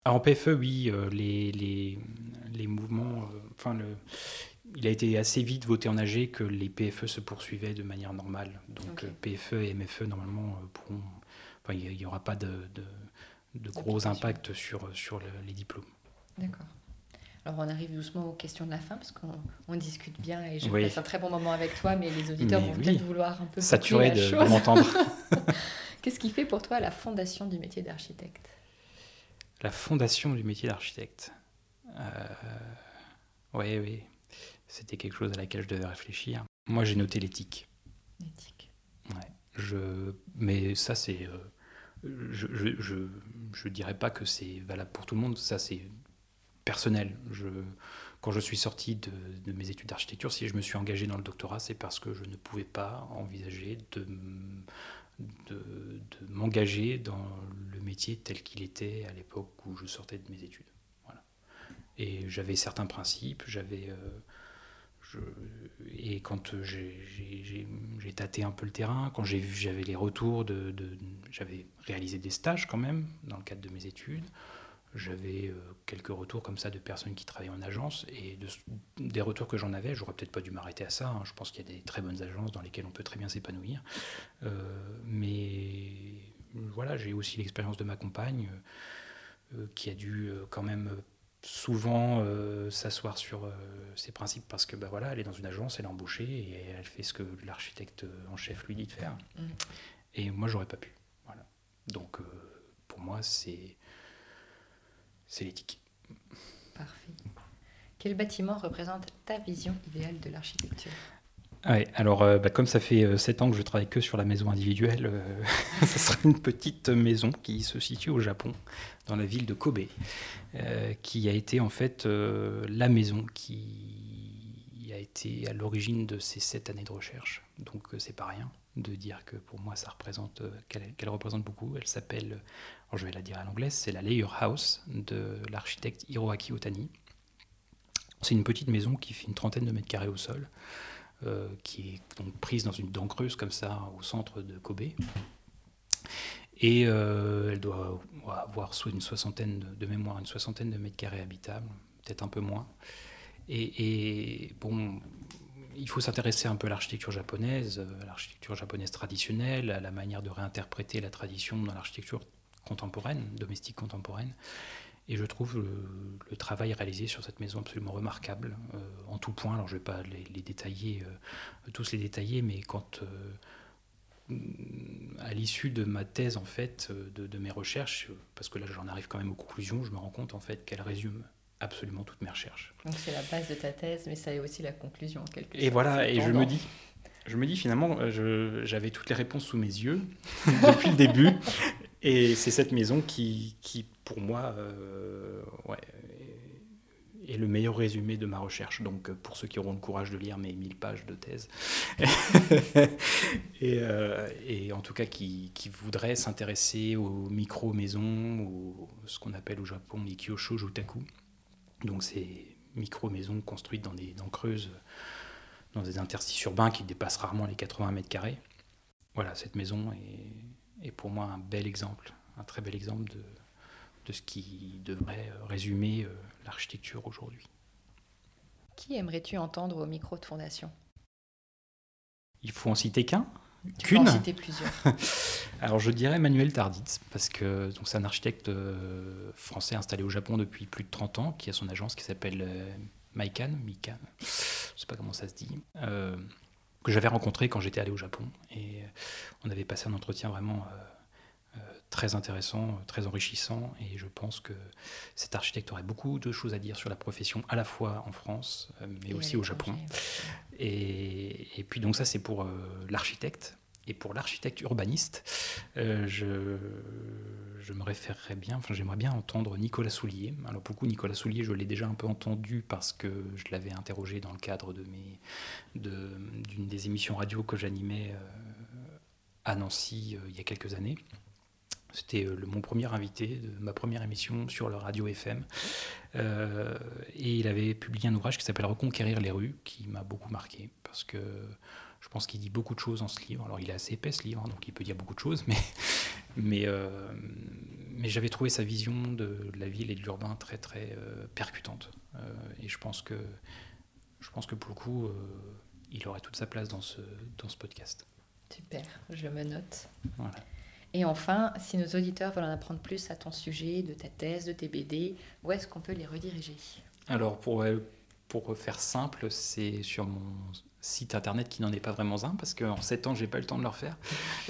En PFE, oui, euh, les, les, les, mouvements, enfin, le, il a été assez vite voté en AG que les PFE se poursuivaient de manière normale. Donc euh, PFE et MFE, normalement, euh, pourront. il n'y aura pas de, de, gros impacts sur, sur les diplômes. D'accord. Alors on arrive doucement aux questions de la fin parce qu'on discute bien et je passe un très bon moment avec toi, mais les auditeurs vont peut-être vouloir un peu saturer de, de m'entendre. Qu'est-ce qui fait pour toi la fondation du métier d'architecte? La fondation du métier d'architecte. Oui, oui. C'était quelque chose à laquelle je devais réfléchir. Moi, j'ai noté l'éthique. L'éthique. Ouais. Je... Mais ça, c'est. Euh, je, je, je, dirais pas que c'est valable pour tout le monde. Ça, c'est personnel. Je... Quand je suis sorti de, de mes études d'architecture, si je me suis engagé dans le doctorat, c'est parce que je ne pouvais pas envisager de, de, de m'engager dans le métier tel qu'il était à l'époque où je sortais de mes études. Voilà. Et j'avais certains principes, j'avais. Euh, et quand j'ai tâté un peu le terrain, quand j'ai vu, j'avais les retours de, j'avais réalisé des stages quand même dans le cadre de mes études. J'avais euh, quelques retours comme ça de personnes qui travaillaient en agence et des retours que j'en avais, j'aurais peut-être pas dû m'arrêter à ça. Hein. Je pense qu'il y a des très bonnes agences dans lesquelles on peut très bien s'épanouir. Euh, mais voilà, j'ai aussi l'expérience de ma compagne euh, qui a dû quand même souvent euh, s'asseoir sur euh, ses principes parce que bah, voilà, elle est dans une agence, elle est embauchée et elle fait ce que l'architecte en chef lui dit de faire. Mm. Et moi, j'aurais pas pu. Voilà. Donc, euh, pour moi, c'est c'est l'éthique. Parfait. Quel bâtiment représente ta vision idéale de l'architecture? Ouais, alors bah, comme ça fait 7 ans que je travaille que sur la maison individuelle, ce sera une petite maison qui se situe au Japon, dans la ville de Kobe, euh, qui a été en fait euh, la maison qui a été à l'origine de ces sept années de recherche. Donc euh, c'est pas rien de dire que pour moi ça représente qu'elle représente beaucoup. Elle s'appelle, je vais la dire à l'anglaise, c'est la Layer House de l'architecte Hiroaki Otani. C'est une petite maison qui fait une trentaine de mètres carrés au sol, qui est donc prise dans une dent creuse comme ça au centre de Kobe et euh, elle doit avoir une soixantaine de, mémoire, une soixantaine de mètres carrés habitables, peut-être un peu moins. Et, bon, il faut s'intéresser un peu à l'architecture japonaise, à euh, l'architecture japonaise traditionnelle, à la manière de réinterpréter la tradition dans l'architecture contemporaine, domestique contemporaine. Et je trouve le, travail réalisé sur cette maison absolument remarquable, euh, en tout point. Alors je ne vais pas les, détailler, tous les détailler, mais quand à l'issue de ma thèse, en fait, de, de, mes recherches, parce que là j'en arrive quand même aux conclusions, je me rends compte en fait qu'elle résume absolument toutes mes recherches. Donc c'est la base de ta thèse, mais ça est aussi la conclusion en quelque sorte. Et voilà, et je me dis, je me dis finalement, j'avais toutes les réponses sous mes yeux depuis le début, et c'est cette maison qui, qui pour moi, euh, ouais, est le meilleur résumé de ma recherche. Donc, euh, pour ceux qui auront le courage de lire mes 1000 pages de thèse, euh, et, en tout cas qui, voudraient s'intéresser aux micro-maisons, ou ce qu'on appelle au Japon les kyosho jutaku. Donc, ces micro-maisons construites dans des dents creuses, dans des interstices urbains qui dépassent rarement les 80 mètres carrés. Voilà, cette maison est, est pour moi un bel exemple, un très bel exemple de, de ce qui devrait résumer euh, l'architecture aujourd'hui. Qui aimerais-tu entendre au micro de fondation? Il faut en citer qu'un Tu peux en citer plusieurs. Alors je dirais Manuel Tarditz, parce que c'est un architecte euh, français installé au Japon depuis plus de 30 ans, qui a son agence qui s'appelle euh, Maikan, Mikan, je ne sais pas comment ça se dit, que j'avais rencontré quand j'étais allé au Japon. Et on avait passé un entretien vraiment très intéressant, très enrichissant, et je pense que cet architecte aurait beaucoup de choses à dire sur la profession, à la fois en France, euh, mais aussi au Japon. Et, et, puis donc ça, c'est pour euh, l'architecte. Et pour l'architecte urbaniste, euh, je, me référerais bien, enfin j'aimerais bien entendre Nicolas Soulier. Alors beaucoup Nicolas Soulier, je l'ai déjà un peu entendu parce que je l'avais interrogé dans le cadre de mes, d'une des émissions radio que j'animais à Nancy il y a quelques années. C'était euh, mon premier invité de ma première émission sur le radio FM. Euh, et il avait publié un ouvrage qui s'appelle Reconquérir les rues, qui m'a beaucoup marqué, parce que je pense qu'il dit beaucoup de choses dans ce livre. Alors il est assez épais ce livre, hein, donc il peut dire beaucoup de choses, mais, mais, euh, mais j'avais trouvé sa vision de, la ville et de l'urbain très très percutante. et je pense, que, je pense que pour le coup, il aurait toute sa place dans ce, dans ce podcast. Super, je me note. Voilà. Et enfin, si nos auditeurs veulent en apprendre plus à ton sujet, de ta thèse, de tes BD, où est-ce qu'on peut les rediriger? Alors, pour, euh, pour faire simple, c'est sur mon site internet qui n'en est pas vraiment un, parce qu'en 7 ans, j'ai pas le temps de le refaire.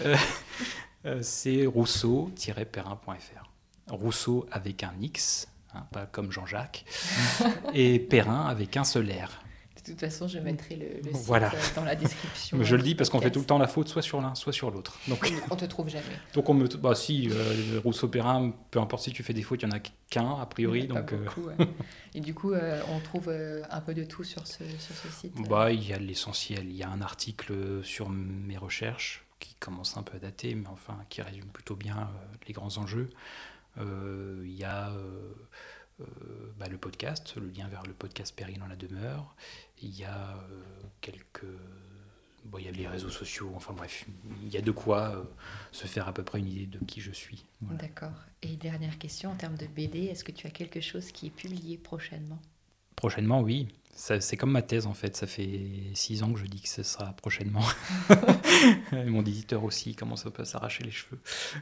Euh, euh, c'est rousseau-perrin.fr. Rousseau avec un X, hein, pas comme Jean-Jacques, et Perrin avec un seul R. De toute façon, je mettrai le, le site Voilà. dans la description. Je le dis parce qu'on fait tout le temps la faute soit sur l'un, soit sur l'autre. Donc, On te trouve jamais. donc on me, bah si, euh, Rousseau-Perrin, peu importe si tu fais des fautes, il y en a qu'un a priori. Il y en a Donc, pas euh, beaucoup, ouais. Et du coup, euh, on trouve euh, un peu de tout sur ce, sur ce site. Bah, il y a l'essentiel. Il y a un article sur mes recherches qui commence un peu à dater, mais enfin qui résume plutôt bien les grands enjeux. Il y a bah, le podcast, le lien vers le podcast Péril dans la demeure. Il y a euh, quelques. Bon, il y a les réseaux sociaux, enfin bref, il y a de quoi euh, se faire à peu près une idée de qui je suis. Voilà. D'accord. Et dernière question, en termes de BD, est-ce que tu as quelque chose qui est publié prochainement? Prochainement, oui. C'est comme ma thèse en fait. Ça fait six ans que je dis que ce sera prochainement. Mon éditeur aussi commence un peu à s'arracher les cheveux.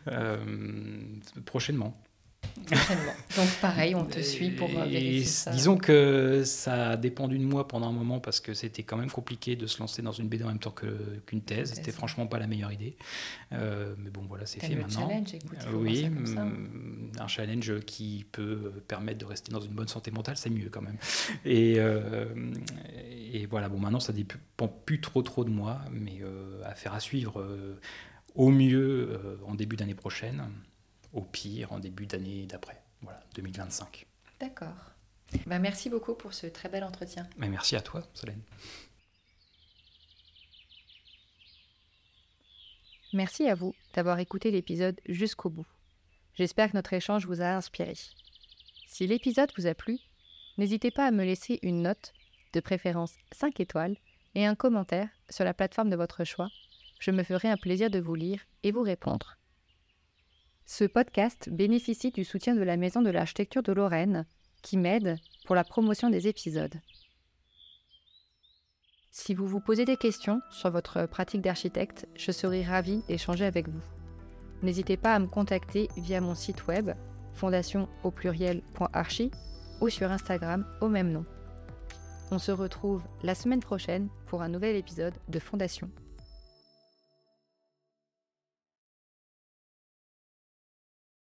Euh, prochainement. Prochainement. Donc pareil, on te suit pour euh, Et vérifier ça. Disons que ça a dépendu de moi pendant un moment parce que c'était quand même compliqué de se lancer dans une BD en même temps qu'une thèse. thèse. C'était franchement pas la meilleure idée. Euh, mais bon, voilà, c'est fait maintenant. challenge, écoute, Euh, oui, mm, un challenge qui peut permettre de rester dans une bonne santé mentale, c'est mieux quand même. Et, euh, et voilà, bon, maintenant ça dépend plus trop trop de moi, mais euh, affaire à suivre euh, au mieux euh, en début d'année prochaine, au pire en début d'année d'après, voilà, 2025. D'accord. Bah, merci beaucoup pour ce très bel entretien. Mais merci à toi, Solène. Merci à vous d'avoir écouté l'épisode jusqu'au bout. J'espère que notre échange vous a inspiré. Si l'épisode vous a plu, n'hésitez pas à me laisser une note, de préférence 5 étoiles, et un commentaire sur la plateforme de votre choix. Je me ferai un plaisir de vous lire et vous répondre. Ce podcast bénéficie du soutien de la Maison de l'Architecture de Lorraine, qui m'aide pour la promotion des épisodes. Si vous vous posez des questions sur votre pratique d'architecte, je serai ravie d'échanger avec vous. N'hésitez pas à me contacter via mon site web fondation au pluriel.archi ou sur Instagram au même nom. On se retrouve la semaine prochaine pour un nouvel épisode de Fondation.